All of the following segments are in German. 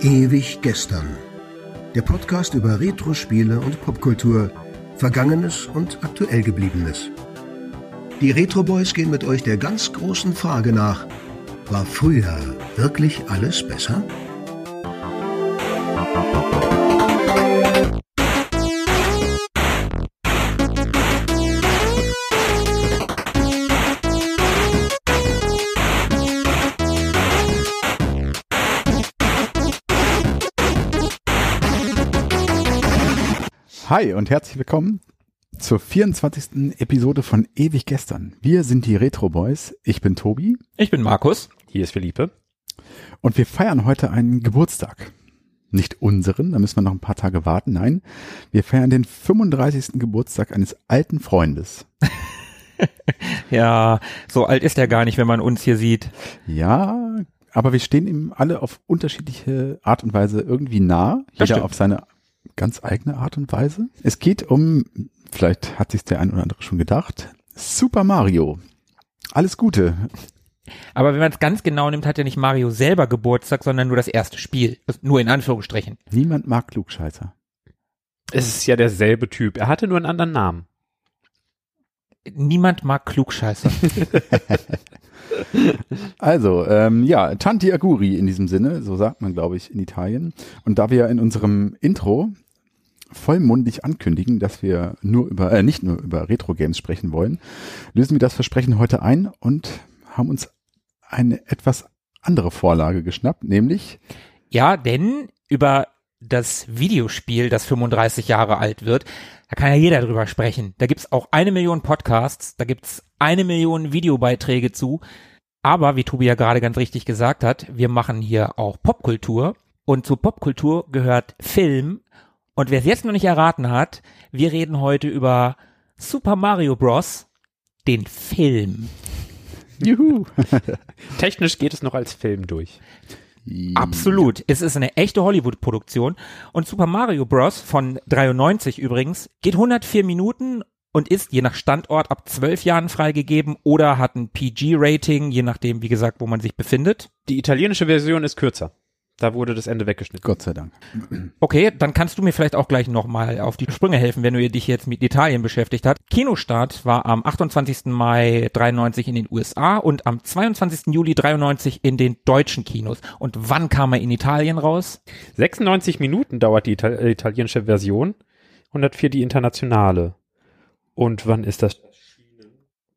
Ewig gestern. Der Podcast über Retro-Spiele und Popkultur, Vergangenes und aktuell gebliebenes. Die Retro Boys gehen mit euch der ganz großen Frage nach: War früher wirklich alles besser? Hi und herzlich willkommen zur 24. Episode von Ewig gestern. Wir sind die Retro Boys. Ich bin Tobi Ich bin Markus. Hier ist Philippe. und wir feiern heute einen Geburtstag. Nicht unseren, da müssen wir noch ein paar Tage warten. Nein, wir feiern den 35. Geburtstag eines alten Freundes. Ja, so alt ist er gar nicht, wenn man uns hier sieht. Ja, aber wir stehen ihm alle auf unterschiedliche Art und Weise irgendwie nah. Das Jeder stimmt. auf seine ganz eigene Art und Weise. Es geht um, vielleicht hat sich der ein oder andere schon gedacht, Super Mario. Alles Gute. Aber wenn man es ganz genau nimmt, hat ja nicht Mario selber Geburtstag, sondern nur das erste Spiel. Nur in Anführungsstrichen. Niemand mag Klugscheißer. Es ist ja derselbe Typ. Er hatte nur einen anderen Namen. Niemand mag Klugscheißer. Also, ähm, ja, Tanti Aguri in diesem Sinne, so sagt man, glaube ich, in Italien. Und da wir ja in unserem Intro vollmundig ankündigen, dass wir nur über, äh, nicht nur über Retro-Games sprechen wollen, lösen wir das Versprechen heute ein und haben uns eine etwas andere Vorlage geschnappt, nämlich ja, denn über das Videospiel, das 35 Jahre alt wird, da kann ja jeder drüber sprechen. Da gibt's auch eine Million Podcasts, da gibt's eine Million Videobeiträge zu. Aber wie Tobi ja gerade ganz richtig gesagt hat, wir machen hier auch Popkultur. Und zu Popkultur gehört Film. Und wer es jetzt noch nicht erraten hat, wir reden heute über Super Mario Bros., den Film. Juhu. Technisch geht es noch als Film durch. Absolut. Es ist eine echte Hollywood-Produktion. Und Super Mario Bros. von 93 übrigens geht 104 Minuten und ist je nach Standort ab 12 Jahren freigegeben oder hat ein PG-Rating, je nachdem, wie gesagt, wo man sich befindet. Die italienische Version ist kürzer. Da wurde das Ende weggeschnitten. Gott sei Dank. Okay, dann kannst du mir vielleicht auch gleich nochmal auf die Sprünge helfen, wenn du dich jetzt mit Italien beschäftigt hast. Kinostart war am 28. Mai 93 in den USA und am 22. Juli 93 in den deutschen Kinos. Und wann kam er in Italien raus? 96 Minuten dauert die Ita äh, italienische Version, 104 die internationale. Und wann ist das?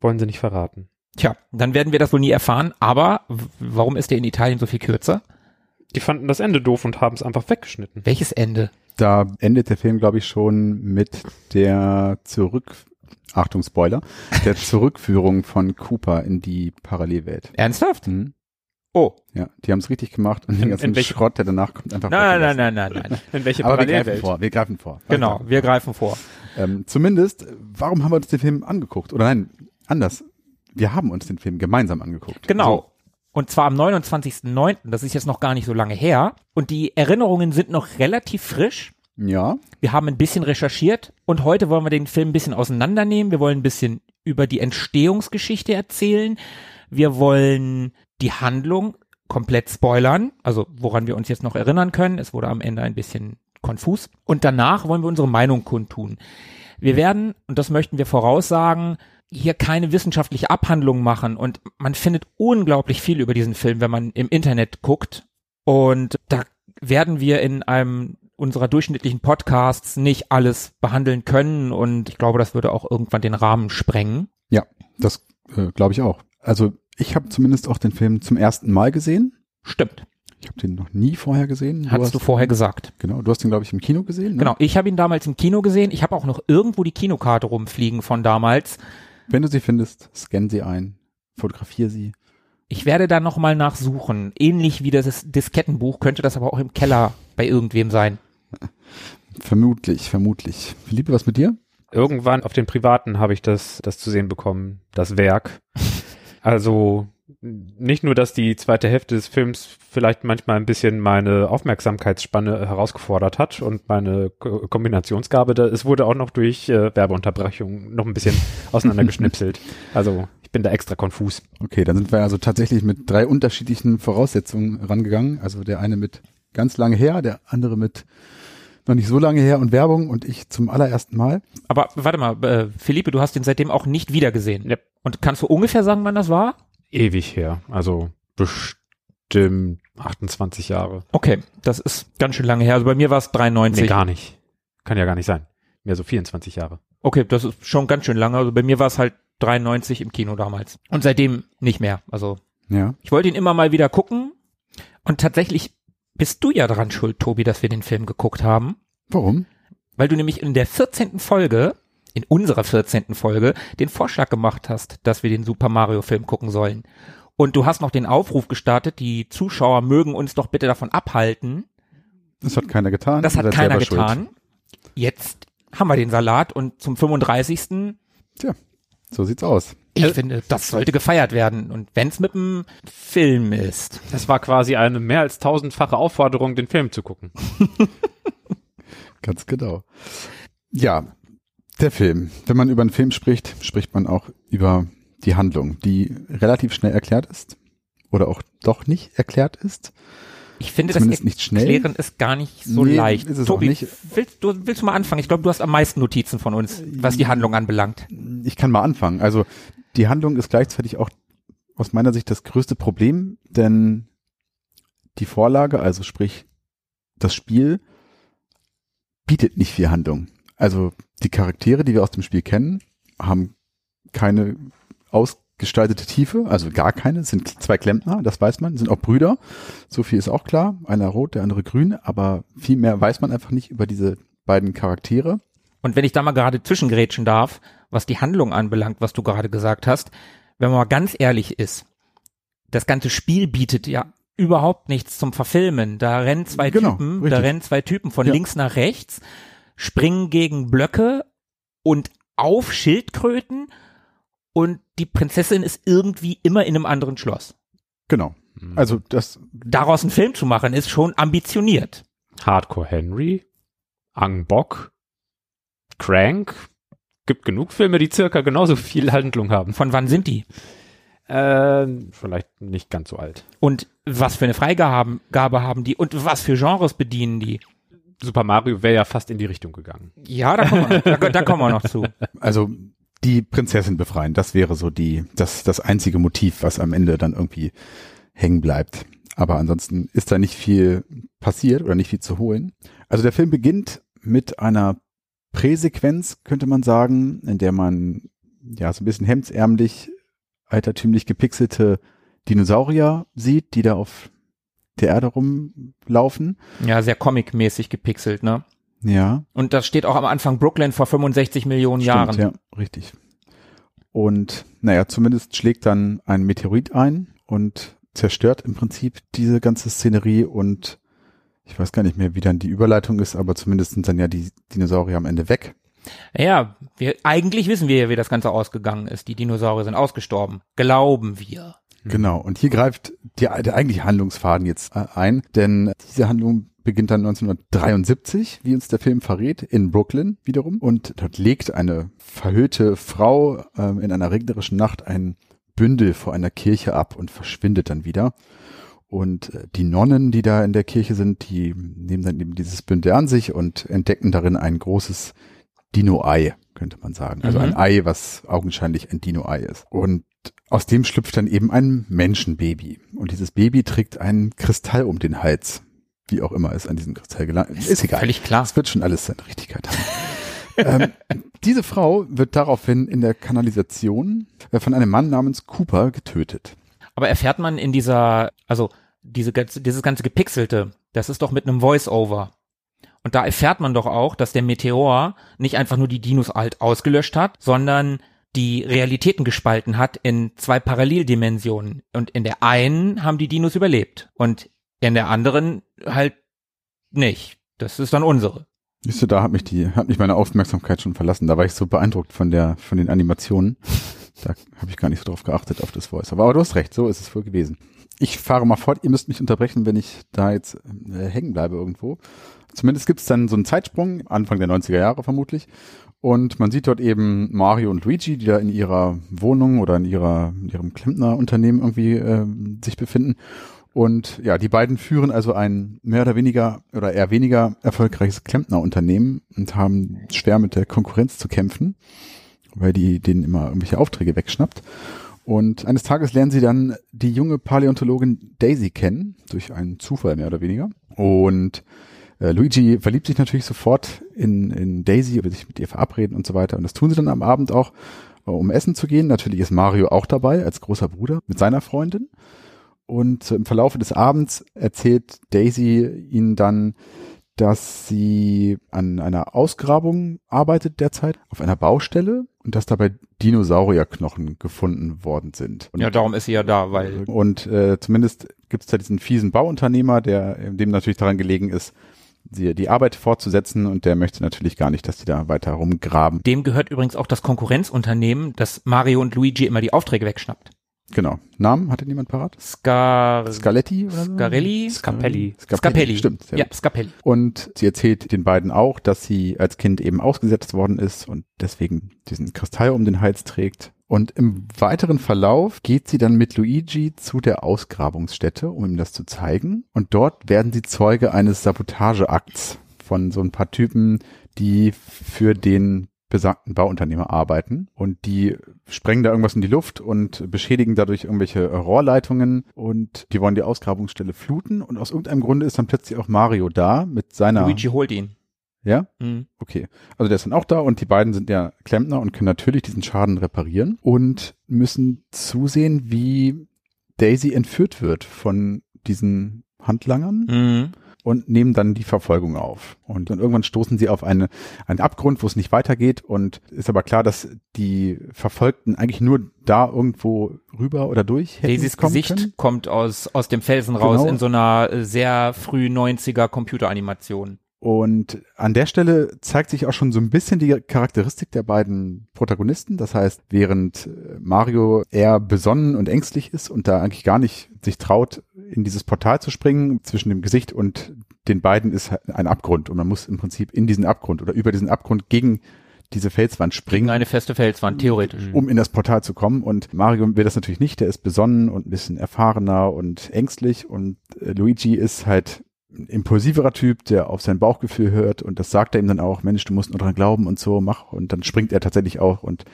Wollen sie nicht verraten. Tja, dann werden wir das wohl nie erfahren. Aber warum ist der in Italien so viel kürzer? Die fanden das Ende doof und haben es einfach weggeschnitten. Welches Ende? Da endet der Film, glaube ich, schon mit der Zurück, Achtung, Spoiler, der Zurückführung von Cooper in die Parallelwelt. Ernsthaft? Mhm. Oh. Ja, die haben es richtig gemacht und den In- ganzen in welche- Schrott, der danach kommt, einfach Nein, nein, nein, nein, nein. In welche Aber wir greifen Parallelwelt? vor, wir greifen vor. Genau, wir greifen vor. Ähm, zumindest, warum haben wir uns den Film angeguckt? Oder nein, anders. Wir haben uns den Film gemeinsam angeguckt. Genau. Und zwar am 29.09., das ist jetzt noch gar nicht so lange her. Und die Erinnerungen sind noch relativ frisch. Ja, Wir haben ein bisschen recherchiert und heute wollen wir den Film ein bisschen auseinandernehmen. Wir wollen ein bisschen über die Entstehungsgeschichte erzählen. Wir wollen die Handlung komplett spoilern, also woran wir uns jetzt noch erinnern können. Es wurde am Ende ein bisschen konfus. Und danach wollen wir unsere Meinung kundtun. Wir werden, und das möchten wir voraussagen, hier keine wissenschaftliche Abhandlung machen und man findet unglaublich viel über diesen Film, wenn man im Internet guckt. Und da werden wir in einem unserer durchschnittlichen Podcasts nicht alles behandeln können und ich glaube, das würde auch irgendwann den Rahmen sprengen. ja, das äh, glaube ich auch. Also ich habe zumindest auch den Film zum ersten Mal gesehen. Stimmt. Ich habe den noch nie vorher gesehen. Hattest du vorher gesagt. Genau, du hast den, glaube ich, im Kino gesehen. Ne? Genau, ich habe ihn damals im Kino gesehen. Ich habe auch noch irgendwo die Kinokarte rumfliegen von damals. Wenn du sie findest, scan sie ein, fotografier sie. Ich werde da nochmal nachsuchen. Ähnlich wie das Diskettenbuch könnte das aber auch im Keller bei irgendwem sein. Vermutlich, vermutlich. Philippe, was mit dir? irgendwann auf den privaten habe ich das, das zu sehen bekommen, das Werk. Also nicht nur, dass die zweite Hälfte des Films vielleicht manchmal ein bisschen meine Aufmerksamkeitsspanne herausgefordert hat und meine Ko Kombinationsgabe, da, es wurde auch noch durch äh, Werbeunterbrechung noch ein bisschen auseinandergeschnipselt. Also ich bin da extra konfus. Okay, dann sind wir also tatsächlich mit drei unterschiedlichen Voraussetzungen rangegangen. Also der eine mit ganz lange her, der andere mit noch nicht so lange her und Werbung und ich zum allerersten Mal. Aber warte mal, äh, Philippe, du hast ihn seitdem auch nicht wiedergesehen. Yep. Und kannst du ungefähr sagen, wann das war? Ewig her. Also bestimmt 28 Jahre. Okay, das ist ganz schön lange her. Also bei mir war es 93. Nee, gar nicht. Kann ja gar nicht sein. Mehr so 24 Jahre. Okay, das ist schon ganz schön lange. Also bei mir war es halt 93 im Kino damals. Und seitdem nicht mehr. Also Ja. ich wollte ihn immer mal wieder gucken. Und tatsächlich bist du ja daran schuld, Tobi, dass wir den Film geguckt haben. Warum? Weil du nämlich in der 14. Folge, in unserer 14. Folge, den Vorschlag gemacht hast, dass wir den Super Mario Film gucken sollen. Und du hast noch den Aufruf gestartet, die Zuschauer mögen uns doch bitte davon abhalten. Das hat keiner getan. Das hat keiner selber schuld. getan. Jetzt haben wir den Salat und zum 35. So sieht's aus. Ich Äh, finde, das sollte gefeiert werden. Und wenn es mit einem Film ist. Das war quasi eine mehr als tausendfache Aufforderung, den Film zu gucken. Ganz genau. Ja, der Film. Wenn man über einen Film spricht, spricht man auch über die Handlung, die relativ schnell erklärt ist oder auch doch nicht erklärt ist. Ich finde, Zumindest das nicht schnell. Erklären ist gar nicht so Nee, leicht. ist es auch Tobi, nicht. Willst, du, willst du mal anfangen? Ich glaube, du hast am meisten Notizen von uns, was die Handlung anbelangt. Ich kann mal anfangen. Also die Handlung ist gleichzeitig auch aus meiner Sicht das größte Problem, denn die Vorlage, also sprich das Spiel, bietet nicht viel Handlung. Also die Charaktere, die wir aus dem Spiel kennen, haben keine ausgestaltete Tiefe, also gar keine, Es sind zwei Klempner, das weiß man, sind auch Brüder, so viel ist auch klar, einer rot, der andere grün, aber viel mehr weiß man einfach nicht über diese beiden Charaktere. Und wenn ich da mal gerade zwischengrätschen darf, was die Handlung anbelangt, was du gerade gesagt hast, wenn man mal ganz ehrlich ist, das ganze Spiel bietet ja überhaupt nichts zum Verfilmen. Da rennen zwei Genau, Typen, da richtig. rennen zwei Typen von Ja. links nach rechts, springen gegen Blöcke und auf Schildkröten und die Prinzessin ist irgendwie immer in einem anderen Schloss. Genau. Also das Daraus einen Film zu machen, ist schon ambitioniert. Hardcore Henry, Angbok, Crank. Gibt genug Filme, die circa genauso viel Handlung haben. Von wann sind die? Äh, vielleicht nicht ganz so alt. Und was für eine Freigabe haben, Gabe haben die? Und was für Genres bedienen die? Super Mario wäre ja fast in die Richtung gegangen. Ja, da kommen wir, da, da kommen wir noch zu. Also die Prinzessin befreien, das wäre so die, das, das einzige Motiv, was am Ende dann irgendwie hängen bleibt. Aber ansonsten ist da nicht viel passiert oder nicht viel zu holen. Also der Film beginnt mit einer Präsequenz, könnte man sagen, in der man ja so ein bisschen hemdsärmlich, altertümlich gepixelte Dinosaurier sieht, die da auf der Erde rumlaufen. Ja, sehr comic-mäßig gepixelt, ne? Ja. Und das steht auch am Anfang Brooklyn vor 65 Millionen Jahren. Stimmt, ja, richtig. Und naja, zumindest schlägt dann ein Meteorit ein und zerstört im Prinzip diese ganze Szenerie und ich weiß gar nicht mehr, wie dann die Überleitung ist, aber zumindest sind dann ja die Dinosaurier am Ende weg. Ja, wir, eigentlich wissen wir ja, wie das Ganze ausgegangen ist. Die Dinosaurier sind ausgestorben. Glauben wir. Genau. Und hier greift die, der eigentliche Handlungsfaden jetzt äh, ein, denn diese Handlung beginnt dann 1973, wie uns der Film verrät, in Brooklyn wiederum. Und dort legt eine verhüllte Frau ähm, in einer regnerischen Nacht ein Bündel vor einer Kirche ab und verschwindet dann wieder. Und äh, die Nonnen, die da in der Kirche sind, die nehmen dann eben dieses Bündel an sich und entdecken darin ein großes Dino-Ei, könnte man sagen. Also Mhm. ein Ei, was augenscheinlich ein Dino-Ei ist. Und aus dem schlüpft dann eben ein Menschenbaby. Und dieses Baby trägt einen Kristall um den Hals. Wie auch immer es an diesem Kristall gelangt. Ist egal. Völlig klar. Es wird schon alles seine Richtigkeit haben. ähm, diese Frau wird daraufhin in der Kanalisation äh, von einem Mann namens Cooper getötet. Aber erfährt man in dieser, also diese, dieses ganze Gepixelte, das ist doch mit einem Voice-Over. Und da erfährt man doch auch, dass der Meteor nicht einfach nur die Dinos alt ausgelöscht hat, sondern die Realitäten gespalten hat in zwei Paralleldimensionen. Und in der einen haben die Dinos überlebt und in der anderen halt nicht. Das ist dann unsere. Siehst du, da hat mich die, hat mich meine Aufmerksamkeit schon verlassen. Da war ich so beeindruckt von der, von den Animationen. Da habe ich gar nicht so drauf geachtet, auf das Voice. Aber du hast recht, so ist es wohl gewesen. Ich fahre mal fort, ihr müsst mich unterbrechen, wenn ich da jetzt äh, hängen bleibe irgendwo. Zumindest gibt es dann so einen Zeitsprung, Anfang der 90er Jahre vermutlich. Und man sieht dort eben Mario und Luigi, die da in ihrer Wohnung oder in ihrer in ihrem Klempnerunternehmen irgendwie äh, sich befinden. Und ja, die beiden führen also ein mehr oder weniger oder eher weniger erfolgreiches Klempnerunternehmen und haben schwer mit der Konkurrenz zu kämpfen, weil die denen immer irgendwelche Aufträge wegschnappt. Und eines Tages lernen sie dann die junge Paläontologin Daisy kennen, durch einen Zufall mehr oder weniger. Und äh, Luigi verliebt sich natürlich sofort in, in Daisy, will sich mit ihr verabreden und so weiter. Und das tun sie dann am Abend auch, äh, um essen zu gehen. Natürlich ist Mario auch dabei als großer Bruder mit seiner Freundin. Und im Verlaufe des Abends erzählt Daisy ihnen dann, dass sie an einer Ausgrabung arbeitet derzeit auf einer Baustelle und dass dabei Dinosaurierknochen gefunden worden sind. Und, Ja, darum ist sie ja da, weil und äh, zumindest gibt es da diesen fiesen Bauunternehmer, der dem natürlich daran gelegen ist, die, die Arbeit fortzusetzen und der möchte natürlich gar nicht, dass die da weiter rumgraben. dem gehört übrigens auch das Konkurrenzunternehmen, das Mario und Luigi immer die Aufträge wegschnappt. Genau. Namen hatte niemand parat? Scar Scaletti oder so? Scarelli? Scapelli. Scapelli. Stimmt. sehr Ja, gut. Scapelli. Und sie erzählt den beiden auch, dass sie als Kind eben ausgesetzt worden ist und deswegen diesen Kristall um den Hals trägt. Und im weiteren Verlauf geht sie dann mit Luigi zu der Ausgrabungsstätte, um ihm das zu zeigen. Und dort werden sie Zeuge eines Sabotageakts von so ein paar Typen, die für den besagten Bauunternehmer arbeiten und die sprengen da irgendwas in die Luft und beschädigen dadurch irgendwelche Rohrleitungen und die wollen die Ausgrabungsstelle fluten und aus irgendeinem Grunde ist dann plötzlich auch Mario da mit seiner Luigi holt ihn. ja Mhm. okay also der ist dann auch da und die beiden sind ja Klempner und können natürlich diesen Schaden reparieren und müssen zusehen wie Daisy entführt wird von diesen Handlangern Mhm. Und nehmen dann die Verfolgung auf. Und dann irgendwann stoßen sie auf eine, einen Abgrund, wo es nicht weitergeht und ist aber klar, dass die Verfolgten eigentlich nur da irgendwo rüber oder durch hätten Daisys kommen Gesicht können. kommt aus, aus dem Felsen raus Genau. in so einer äh, sehr früh 90er Computeranimation. Und an der Stelle zeigt sich auch schon so ein bisschen die Charakteristik der beiden Protagonisten. Das heißt, während äh, Mario eher besonnen und ängstlich ist und da eigentlich gar nicht sich traut, in dieses Portal zu springen, zwischen dem Gesicht und den beiden ist halt ein Abgrund. Und man muss im Prinzip in diesen Abgrund oder über diesen Abgrund gegen diese Felswand springen. Eine feste Felswand, theoretisch. um in das Portal zu kommen. Und Mario will das natürlich nicht. Der ist besonnen und ein bisschen erfahrener und ängstlich. Und äh, Luigi ist halt impulsiverer Typ, der auf sein Bauchgefühl hört. Und das sagt er ihm dann auch, Mensch, du musst nur dran glauben und so, mach. Und dann springt er tatsächlich auch und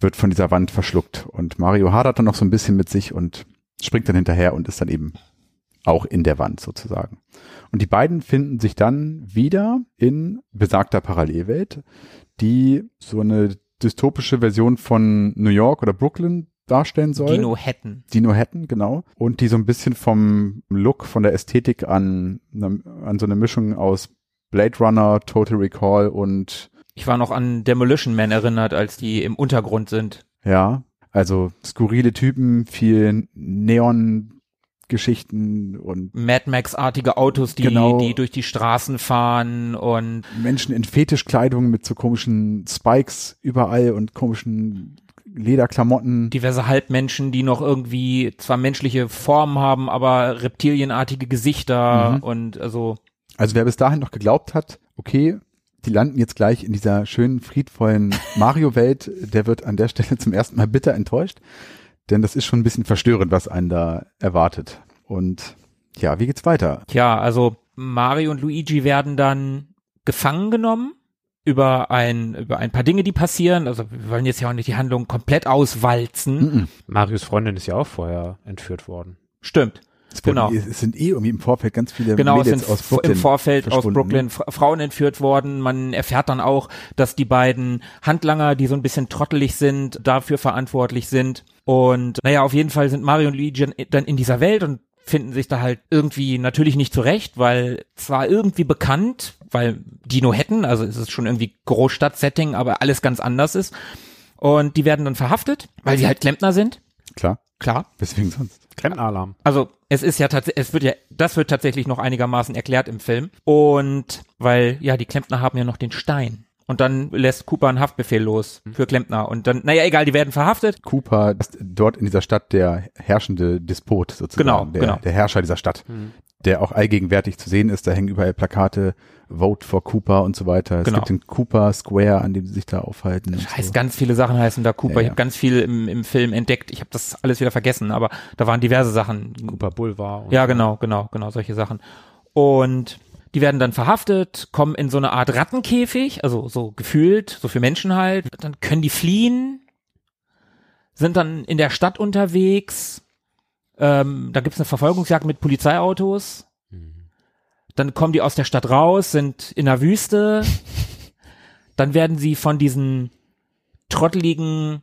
wird von dieser Wand verschluckt. Und Mario hadert dann noch so ein bisschen mit sich und springt dann hinterher und ist dann eben auch in der Wand sozusagen. Und die beiden finden sich dann wieder in besagter Parallelwelt, die so eine dystopische Version von New York oder Brooklyn darstellen soll. Dino Hatton. Dino Hatton, genau. Und die so ein bisschen vom Look, von der Ästhetik an, an so eine Mischung aus Blade Runner, Total Recall und Ich war noch an Demolition Man erinnert, als die im Untergrund sind. ja, also skurrile Typen, viel Neon-Geschichten und Mad Max-artige Autos, die, Genau. die durch die Straßen fahren und Menschen in Fetischkleidung mit so komischen Spikes überall und komischen Lederklamotten. diverse Halbmenschen, die noch irgendwie zwar menschliche Formen haben, aber reptilienartige Gesichter Mhm. und also Also wer bis dahin noch geglaubt hat, okay, die landen jetzt gleich in dieser schönen, friedvollen Mario-Welt, der wird an der Stelle zum ersten Mal bitter enttäuscht. Denn das ist schon ein bisschen verstörend, was einen da erwartet. Und ja, wie geht's weiter? Tja, also Mario und Luigi werden dann gefangen genommen über ein, über ein paar Dinge, die passieren. Also wir wollen jetzt ja auch nicht die Handlung komplett auswalzen. Mhm. Marius Freundin ist ja auch vorher entführt worden. Stimmt. Es, Genau. es sind eh irgendwie im Vorfeld ganz viele Genau, es sind aus Brooklyn im Vorfeld aus Brooklyn ne? Fra- Frauen entführt worden. Man erfährt dann auch, dass die beiden Handlanger, die so ein bisschen trottelig sind, dafür verantwortlich sind. Und naja, auf jeden Fall sind Mario und Luigi dann in dieser Welt und finden sich da halt irgendwie natürlich nicht zurecht, weil zwar irgendwie bekannt, weil Dino hätten, also es ist schon irgendwie Großstadt-Setting, aber alles ganz anders ist. Und die werden dann verhaftet, weil sie halt Klempner sind. Klar, Klar. weswegen sonst? Klempneralarm. Also Es ist ja tatsächlich, es wird ja, das wird tatsächlich noch einigermaßen erklärt im Film. Und weil, ja, die Klempner haben ja noch den Stein. Und dann lässt Cooper einen Haftbefehl los für Klempner. Und dann, naja, egal, die werden verhaftet. Cooper ist dort in dieser Stadt der herrschende Despot sozusagen. Genau, der, genau. Der Herrscher dieser Stadt, der auch allgegenwärtig zu sehen ist. Da hängen überall Plakate, Vote for Cooper und so weiter. Es Genau. gibt den Cooper Square, an dem sie sich da aufhalten. heißt, so. ganz viele Sachen heißen da Cooper. Ja, Ich ja. habe ganz viel im, im Film entdeckt. Ich habe das alles wieder vergessen, aber da waren diverse Sachen. Cooper Boulevard. und Ja, genau, genau, genau, solche Sachen. Und die werden dann verhaftet, kommen in so eine Art Rattenkäfig, also so gefühlt, so für Menschen halt. Dann können die fliehen, sind dann in der Stadt unterwegs. Ähm, da gibt's eine Verfolgungsjagd mit Polizeiautos. Dann kommen die aus der Stadt raus, sind in der Wüste. Dann werden sie von diesen trotteligen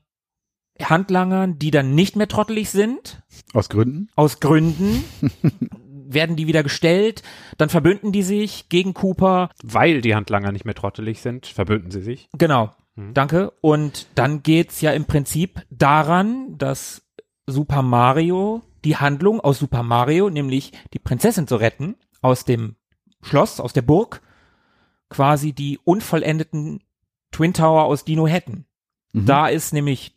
Handlangern, die dann nicht mehr trottelig sind, Aus Gründen? aus Gründen werden die wieder gestellt, dann verbünden die sich gegen Cooper. Weil die Handlanger nicht mehr trottelig sind, verbünden sie sich. Genau. Danke. Und dann geht's ja im Prinzip daran, dass Super Mario die Handlung aus Super Mario, nämlich die Prinzessin zu retten, aus dem Schloss, aus der Burg, quasi die unvollendeten Twin Tower aus Dino hätten. Mhm. Da ist nämlich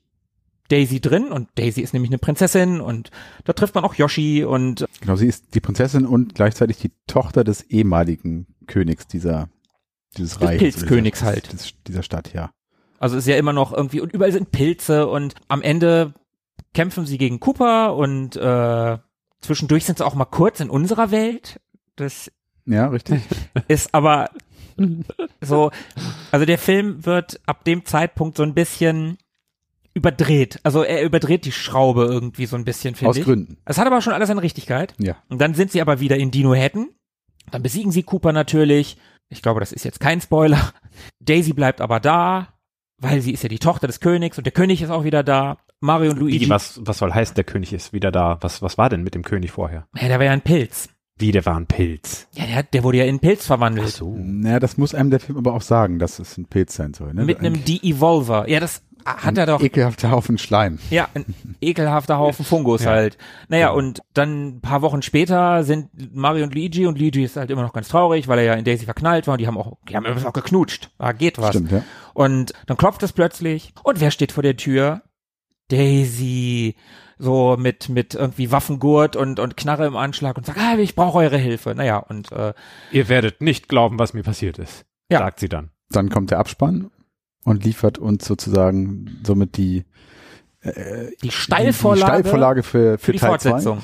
Daisy drin und Daisy ist nämlich eine Prinzessin und da trifft man auch Yoshi und Genau, sie ist die Prinzessin und gleichzeitig die Tochter des ehemaligen Königs dieser, dieses Des Reiches. Pilzkönigs halt. Des, dieser Stadt, ja. Also ist ja immer noch irgendwie, und überall sind Pilze und am Ende kämpfen sie gegen Cooper und äh, zwischendurch sind sie auch mal kurz in unserer Welt. Das Ja, richtig. ist aber so, also der Film wird ab dem Zeitpunkt so ein bisschen überdreht. Also er überdreht die Schraube irgendwie so ein bisschen, finde Aus ich. Gründen. Es hat aber schon alles eine Richtigkeit. Ja. Und dann sind sie aber wieder in Dino Hatton. Dann besiegen sie Cooper natürlich. Ich glaube, das ist jetzt kein Spoiler. Daisy bleibt aber da, weil sie ist ja die Tochter des Königs und der König ist auch wieder da. Mario und Luigi. Wie, was, was soll heißen, der König ist wieder da? Was, was war denn mit dem König vorher? Ja, der war ja ein Pilz. Wie, der war ein Pilz. Ja, der, der wurde ja in einen Pilz verwandelt. so. Naja, das muss einem der Film aber auch sagen, dass es ein Pilz sein soll. Ne? Mit einem Ein- De-Evolver. Ja, das hat er doch. Ekelhafter Haufen Schleim. Ja, ein ekelhafter Haufen Fungus Ja. halt. Naja, Genau. und dann ein paar Wochen später sind Mario und Luigi und Luigi ist halt immer noch ganz traurig, weil er ja in Daisy verknallt war und die haben auch, die haben übrigens auch geknutscht. Da geht was. Stimmt, ja. Und dann klopft es plötzlich und wer steht vor der Tür? Daisy. So mit, mit irgendwie Waffengurt und, und Knarre im Anschlag und sagt, ah, ich brauche eure Hilfe. Naja, und äh, Ihr werdet nicht glauben, was mir passiert ist, Ja. sagt sie dann. Dann kommt der Abspann und liefert uns sozusagen somit die, äh, die die Steilvorlage, Steilvorlage für, für für die Teil 2. Fortsetzung,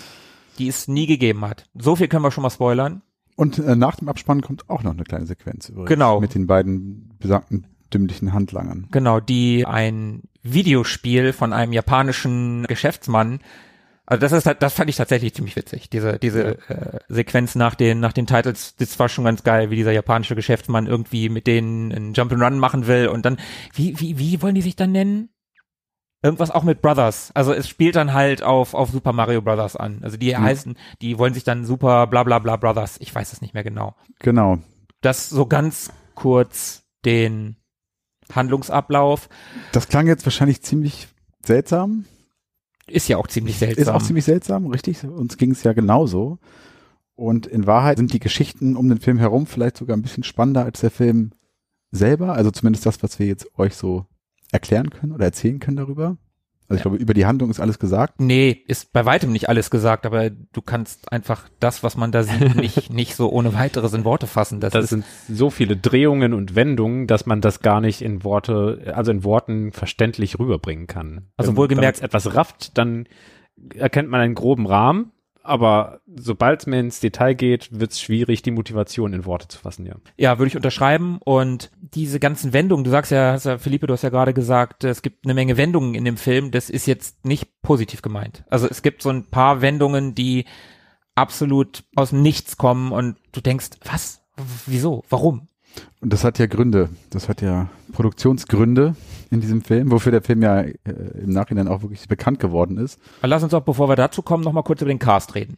die es nie gegeben hat. So viel können wir schon mal spoilern. Und äh, nach dem Abspann kommt auch noch eine kleine Sequenz übrigens. Genau. Mit den beiden besagten dümmlichen Handlangern. Genau, die ein Videospiel von einem japanischen Geschäftsmann. Also das ist halt, das fand ich tatsächlich ziemlich witzig. Diese diese äh, Sequenz nach den nach den Titles, das war schon ganz geil, wie dieser japanische Geschäftsmann irgendwie mit denen einen Jump'n'Run machen will und dann wie wie wie wollen die sich dann nennen? Irgendwas auch mit Brothers. Also es spielt dann halt auf auf Super Mario Brothers an. Also die heißen, die wollen sich dann Super bla bla bla Brothers. Ich weiß es nicht mehr genau Genau. das so ganz kurz den Handlungsablauf. Das klang jetzt wahrscheinlich ziemlich seltsam. Ist ja auch ziemlich seltsam. Ist auch ziemlich seltsam, richtig. Uns ging es ja genauso. Und in Wahrheit sind die Geschichten um den Film herum vielleicht sogar ein bisschen spannender als der Film selber. Also zumindest das, was wir jetzt euch so erklären können oder erzählen können darüber. Also ich glaube, über die Handlung ist alles gesagt. nee, ist bei weitem nicht alles gesagt, aber du kannst einfach das, was man da sieht, nicht, nicht so ohne weiteres in Worte fassen. Das, Das ist, sind so viele Drehungen und Wendungen, dass man das gar nicht in Worte, also in Worten verständlich rüberbringen kann. Also Wenn- wohlgemerkt- wenn man's etwas rafft, dann erkennt man einen groben Rahmen, aber sobald es mehr ins Detail geht, wird es schwierig, die Motivation in Worte zu fassen, ja. ja, würde ich unterschreiben. Und diese ganzen Wendungen, du sagst ja, hast ja, Philippe, du hast ja gerade gesagt, es gibt eine Menge Wendungen in dem Film. Das ist jetzt nicht positiv gemeint. Also es gibt so ein paar Wendungen, die absolut aus dem Nichts kommen und du denkst, was? Wieso? Warum? Und das hat ja Gründe. Das hat ja Produktionsgründe in diesem Film, wofür der Film ja äh, im Nachhinein auch wirklich bekannt geworden ist. Aber lass uns auch, bevor wir dazu kommen, noch mal kurz über den Cast reden.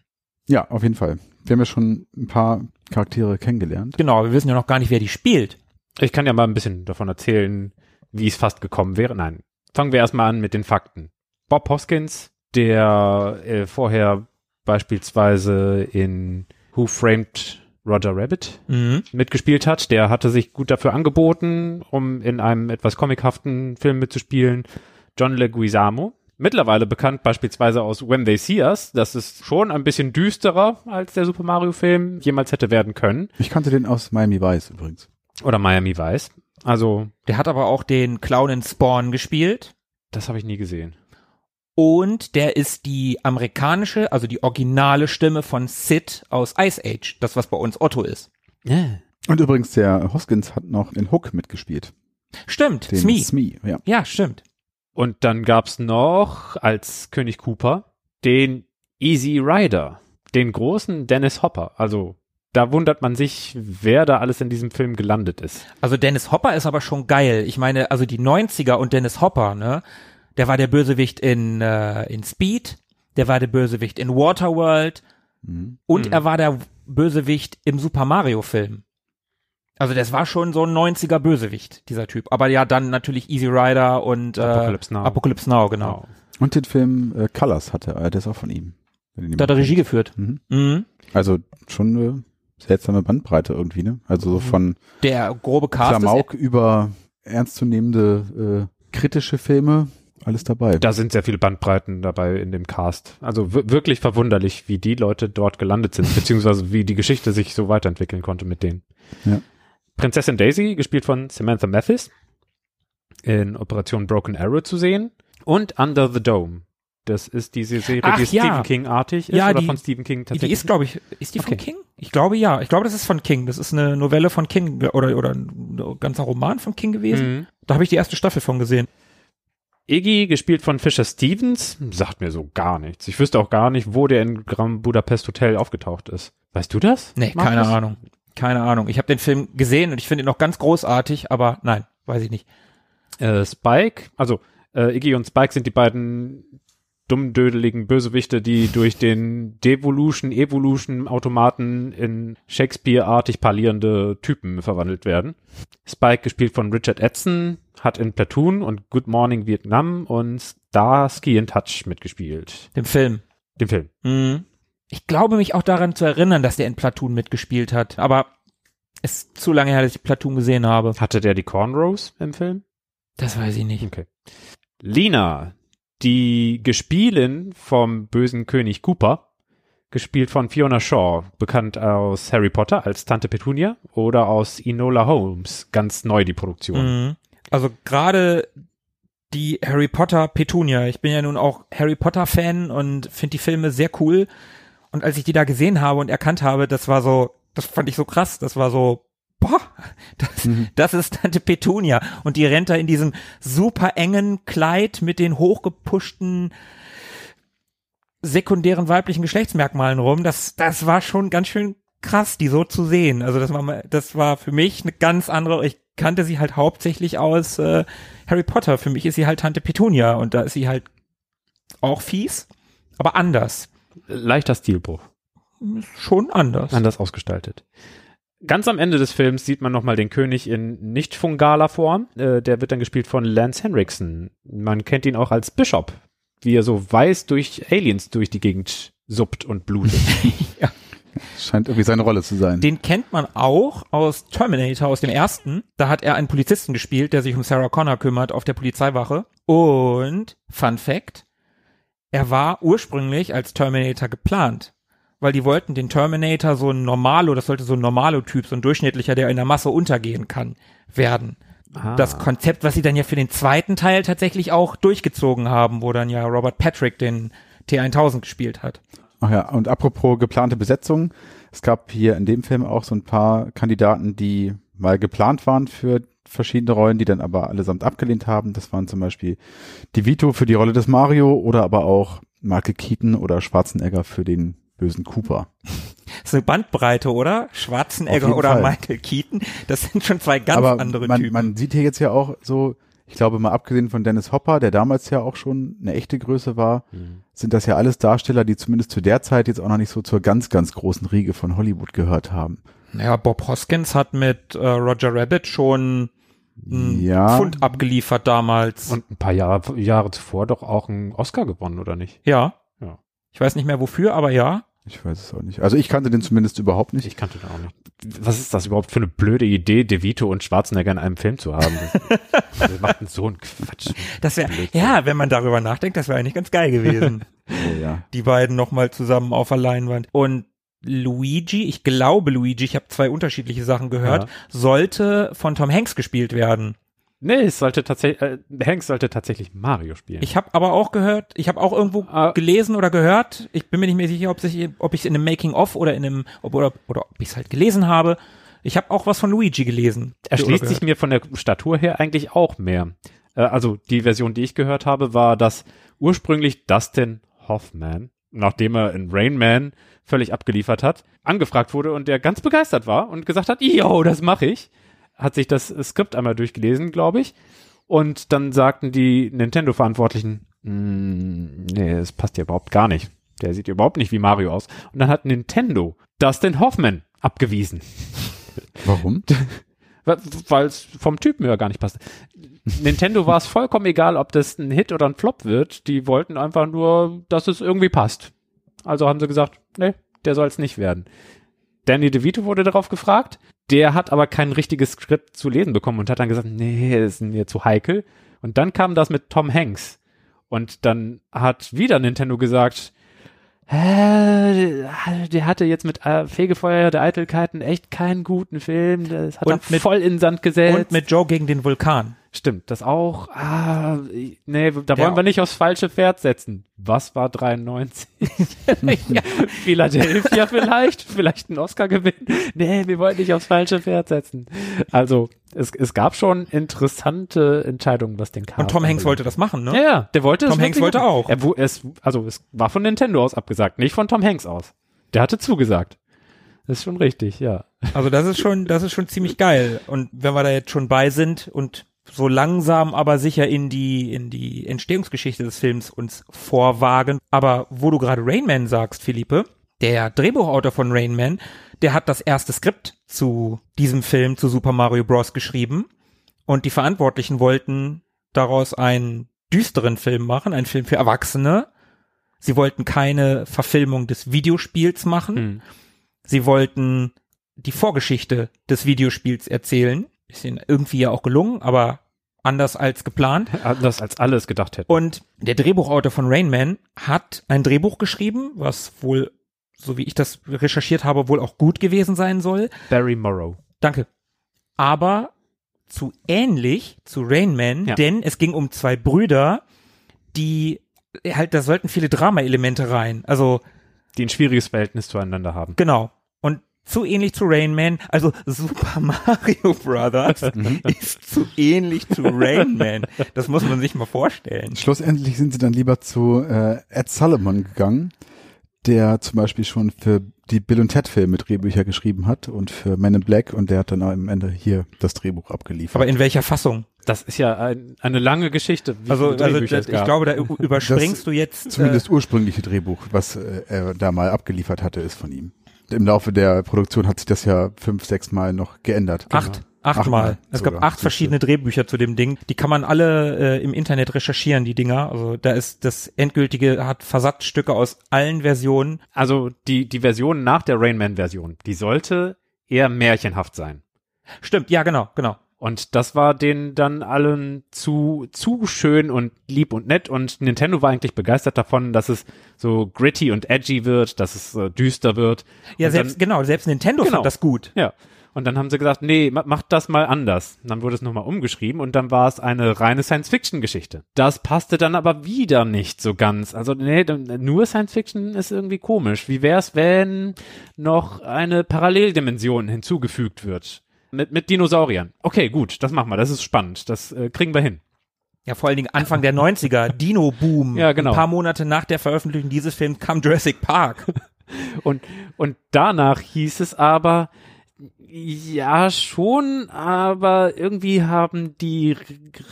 Ja, auf jeden Fall. Wir haben ja schon ein paar Charaktere kennengelernt. Genau, wir wissen ja noch gar nicht, wer die spielt. Ich kann ja mal ein bisschen davon erzählen, wie es fast gekommen wäre. Nein, fangen wir erstmal an mit den Fakten. Bob Hoskins, der äh, vorher beispielsweise in Who Framed Roger Rabbit Mhm. mitgespielt hat. Der hatte sich gut dafür angeboten, um in einem etwas comichaften Film mitzuspielen. John Leguizamo. Mittlerweile bekannt beispielsweise aus When They See Us. Das ist schon ein bisschen düsterer, als der Super Mario Film jemals hätte werden können. Ich kannte den aus Miami Vice übrigens. Oder Miami Vice. Also, Der hat aber auch den Clown in Spawn gespielt. das habe ich nie gesehen. Und der ist die amerikanische, also die originale Stimme von Sid aus Ice Age. Das, was bei uns Otto ist. Und übrigens, der Hoskins hat noch in Hook mitgespielt. Stimmt, Den Smee. Smee, ja. Ja, stimmt. Und dann gab's noch als König Cooper den Easy Rider, den großen Dennis Hopper. Also da wundert man sich, wer da alles in diesem Film gelandet ist. Also Dennis Hopper ist aber schon geil. Ich meine, also die 90er und Dennis Hopper, ne? Der war der Bösewicht in, äh, in Speed, der war der Bösewicht in Waterworld Mhm. und Mhm. er war der Bösewicht im Super Mario Film. Also das war schon so ein 90er Bösewicht, dieser Typ. Aber ja, dann natürlich Easy Rider und äh, Apocalypse Now. Apocalypse Now, genau. Und den Film äh, Colors hatte er, der ist auch von ihm. Da hat er Regie kennt. geführt. Mhm. Mhm. Also schon eine seltsame Bandbreite irgendwie, ne? Also so von Der grobe Cast ist, Klamauk über ernstzunehmende äh, kritische Filme, alles dabei. Da sind sehr viele Bandbreiten dabei in dem Cast. Also wir- wirklich verwunderlich, wie die Leute dort gelandet sind, beziehungsweise wie die Geschichte sich so weiterentwickeln konnte mit denen. Ja. Prinzessin Daisy, gespielt von Samantha Mathis, in Operation Broken Arrow zu sehen. Und Under the Dome. Das ist diese Serie, Ach, die ja. Stephen King-artig ist Ja, oder die- von Stephen King die tatsächlich. ist, glaube ich, ist die von Okay. King? Ich glaube ja. Ich glaube, das ist von King. Das ist eine Novelle von King oder, oder ein ganzer Roman von King gewesen. Mhm. Da habe ich die erste Staffel von gesehen. Iggy, gespielt von Fisher Stevens, sagt mir so gar nichts. Ich wüsste auch gar nicht, wo der in Grand Budapest Hotel aufgetaucht ist. Weißt du das? Nee, Markus? keine Ahnung. Keine Ahnung. Ich habe den Film gesehen und ich finde ihn noch ganz großartig, aber nein, weiß ich nicht. Äh, Spike, also äh, Iggy und Spike sind die beiden dummdödeligen Bösewichte, die durch den Devolution, Evolution Automaten in Shakespeare-artig parlierende Typen verwandelt werden. Spike, gespielt von Richard Edson, hat in Platoon und Good Morning Vietnam und Starsky in Touch mitgespielt. Dem Film. Dem Film. Mhm. Ich glaube mich auch daran zu erinnern, dass der in Platoon mitgespielt hat, aber ist zu lange her, dass ich Platoon gesehen habe. Hatte der die Cornrows im Film? Das weiß ich nicht. Okay. Lina, die Gespielin vom bösen König Cooper, gespielt von Fiona Shaw, bekannt aus Harry Potter als Tante Petunia oder aus Enola Holmes, ganz neu die Produktion. Mhm. Also gerade die Harry Potter Petunia. Ich bin ja nun auch Harry Potter Fan und finde die Filme sehr cool. Und als ich die da gesehen habe und erkannt habe, das war so, das fand ich so krass. Das war so, boah, das, das ist Tante Petunia. Und die rennt da in diesem super engen Kleid mit den hochgepushten sekundären weiblichen Geschlechtsmerkmalen rum. Das, das war schon ganz schön krass, die so zu sehen. Also das war, das war für mich eine ganz andere. Ich kannte sie halt hauptsächlich aus äh, Harry Potter. Für mich ist sie halt Tante Petunia und da ist sie halt auch fies, aber anders. Leichter Stilbruch, Schon anders. anders ausgestaltet. Ganz am Ende des Films sieht man nochmal den König in nicht fungaler Form. Äh, der wird dann gespielt von Lance Henriksen. Man kennt ihn auch als Bishop, wie er so weiß durch Aliens durch die Gegend suppt und blutet. Scheint irgendwie seine Rolle zu sein. Den kennt man auch aus Terminator, aus dem ersten. Da hat er einen Polizisten gespielt, der sich um Sarah Connor kümmert auf der Polizeiwache. Und, Fun Fact, er war ursprünglich als Terminator geplant. Weil die wollten den Terminator so ein Normalo, das sollte so ein Normalo-Typ, so ein durchschnittlicher, der in der Masse untergehen kann, werden. Ah. Das Konzept, was sie dann ja für den zweiten Teil tatsächlich auch durchgezogen haben, wo dann ja Robert Patrick den T1000 gespielt hat. Ach ja, und apropos geplante Besetzung, es gab hier in dem Film auch so ein paar Kandidaten, die mal geplant waren für verschiedene Rollen, die dann aber allesamt abgelehnt haben. Das waren zum Beispiel die Vito für die Rolle des Mario oder aber auch Michael Keaton oder Schwarzenegger für den bösen Cooper. Das ist eine Bandbreite, oder? Schwarzenegger oder Fall. Michael Keaton, das sind schon zwei ganz aber andere man, Typen. man sieht hier jetzt ja auch so, ich glaube mal abgesehen von Dennis Hopper, der damals ja auch schon eine echte Größe war, Mhm. sind das ja alles Darsteller, die zumindest zu der Zeit jetzt auch noch nicht so zur ganz, ganz großen Riege von Hollywood gehört haben. naja, Bob Hoskins hat mit äh, Roger Rabbit schon einen Ja. Pfund abgeliefert damals. Und ein paar Jahre, Jahre zuvor doch auch einen Oscar gewonnen, oder nicht? ja. Ja. Ich weiß nicht mehr wofür, aber ja. Ich weiß es auch nicht. Also ich kannte den zumindest überhaupt nicht. Ich kannte den auch nicht. Was ist das überhaupt für eine blöde Idee, DeVito und Schwarzenegger in einem Film zu haben? Das, das macht so einen Quatsch. Das wäre, ja, wenn man darüber nachdenkt, das wäre eigentlich ganz geil gewesen. Oh, ja. die beiden nochmal zusammen auf der Leinwand. Und Luigi, ich glaube Luigi, ich habe zwei unterschiedliche Sachen gehört, Ja. sollte von Tom Hanks gespielt werden. Nee, es sollte tatsächlich, äh, Hanks sollte tatsächlich Mario spielen. Ich habe aber auch gehört, ich habe auch irgendwo Ah. gelesen oder gehört, ich bin mir nicht mehr sicher, ob ob ich es in einem Making of oder in einem ob, oder oder ob ich es halt gelesen habe. Ich habe auch was von Luigi gelesen. erschließt Oder sich mir von der Statur her eigentlich auch mehr. Äh, also die Version, die ich gehört habe, war, dass ursprünglich Dustin Hoffman, nachdem er in Rain Man völlig abgeliefert hat, angefragt wurde und der ganz begeistert war und gesagt hat, yo, das mache ich. Hat sich das Skript einmal durchgelesen, glaube ich. Und dann sagten die Nintendo-Verantwortlichen, "Mm, nee, es passt ja überhaupt gar nicht. Der sieht überhaupt nicht wie Mario aus. Und dann hat Nintendo Dustin Hoffman abgewiesen. Warum? Weil es vom Typen her gar nicht passt. Nintendo war es vollkommen egal, ob das ein Hit oder ein Flop wird. Die wollten einfach nur, dass es irgendwie passt. Also haben sie gesagt, nee, der soll es nicht werden. Danny DeVito wurde darauf gefragt. Der hat aber kein richtiges Skript zu lesen bekommen und hat dann gesagt, nee, das ist mir zu heikel. Und dann kam das mit Tom Hanks. Und dann hat wieder Nintendo gesagt, Hä, der hatte jetzt mit äh, Fegefeuer der Eitelkeiten echt keinen guten Film. Das hat Und er mit- voll in Sand gesetzt. Und mit Joe gegen den Vulkan. Stimmt, das auch. Ah, nee, da Der wollen wir nicht aufs falsche Pferd setzen. Was war 93? Philadelphia vielleicht? Vielleicht einen Oscar gewinnen? Nee, wir wollen nicht aufs falsche Pferd setzen. Also, es, es gab schon interessante Entscheidungen, was den Cast Und Tom Hanks wollte das machen, ne? Ja, ja, der wollte Tom Hanks wollte machen. auch. Er, wo- es, also, es war von Nintendo aus abgesagt, nicht von Tom Hanks aus. Der hatte zugesagt. Das ist schon richtig, ja. Also das ist schon, das ist schon ziemlich geil. Und wenn wir da jetzt schon bei sind und so langsam aber sicher in die, in die Entstehungsgeschichte des Films uns vorwagen. Aber wo du gerade Rain Man sagst, Philippe, der Drehbuchautor von Rain Man, der hat das erste Skript zu diesem Film, zu Super Mario Bros. geschrieben. Und die Verantwortlichen wollten daraus einen düsteren Film machen, einen Film für Erwachsene. Sie wollten keine Verfilmung des Videospiels machen. Hm. Sie wollten die Vorgeschichte des Videospiels erzählen. Ist ihnen irgendwie ja auch gelungen, aber anders als geplant. Anders als alles gedacht hätten. Und der Drehbuchautor von Rain Man hat ein Drehbuch geschrieben, was wohl, so wie ich das recherchiert habe, wohl auch gut gewesen sein soll. Barry Morrow. Danke. Aber zu ähnlich zu Rain Man, Ja. denn es ging um zwei Brüder, die halt, da sollten viele Drama-Elemente rein. Also Die ein schwieriges Verhältnis zueinander haben. Genau. Und zu ähnlich zu Rain Man, also Super Mario Brothers ist zu ähnlich zu Rain Man. Das muss man sich mal vorstellen. Schlussendlich sind sie dann lieber zu äh, Ed Solomon gegangen, der zum Beispiel schon für die Bill und Ted Filme Drehbücher geschrieben hat und für Men in Black und der hat dann am Ende hier das Drehbuch abgeliefert. Aber in welcher Fassung? Das ist ja ein, eine lange Geschichte. Wie Also, also das, ich glaube, da überspringst du jetzt. Zumindest Äh, ursprüngliche Drehbuch, was äh, er da mal abgeliefert hatte, ist von ihm. Im Laufe der Produktion hat sich das ja fünf, sechs Mal noch geändert. acht. Achtmal Achtmal. Es gab acht verschiedene Drehbücher zu dem Ding. Die kann man alle äh, im Internet recherchieren, die Dinger. Also da ist das endgültige, hat Versatzstücke aus allen Versionen. also die, die Version nach der Rain Man Version, die sollte eher märchenhaft sein. Stimmt, ja, genau, genau. Und das war denen dann allen zu, zu schön und lieb und nett. Und Nintendo war eigentlich begeistert davon, dass es so gritty und edgy wird, dass es äh, düster wird. Ja, und selbst, dann, genau, selbst Nintendo Genau. fand das gut. Ja. Und dann haben sie gesagt, nee, ma- macht das mal anders. Und dann wurde es nochmal umgeschrieben und dann war es eine reine Science-Fiction-Geschichte. Das passte dann aber wieder nicht so ganz. Also, nee, nur Science-Fiction ist irgendwie komisch. Wie wär's, wenn noch eine Paralleldimension hinzugefügt wird? Mit, mit Dinosauriern. Okay, gut, das machen wir. Das ist spannend. Das äh, kriegen wir hin. Ja, vor allen Dingen Anfang der 90er, Dino-Boom. Ja, genau. Ein paar Monate nach der Veröffentlichung dieses Films kam Jurassic Park. Und, und danach hieß es aber, ja, schon, aber irgendwie haben die Re-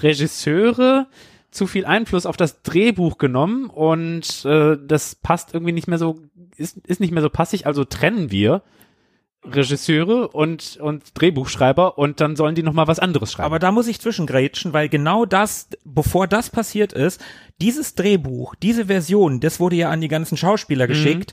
Regisseure zu viel Einfluss auf das Drehbuch genommen und äh, das passt irgendwie nicht mehr so, ist, ist nicht mehr so passig, also trennen wir Regisseure und, und Drehbuchschreiber und dann sollen die nochmal was anderes schreiben. Aber da muss ich zwischengrätschen, weil genau das, bevor das passiert ist, dieses Drehbuch, diese Version, das wurde ja an die ganzen Schauspieler Mhm. geschickt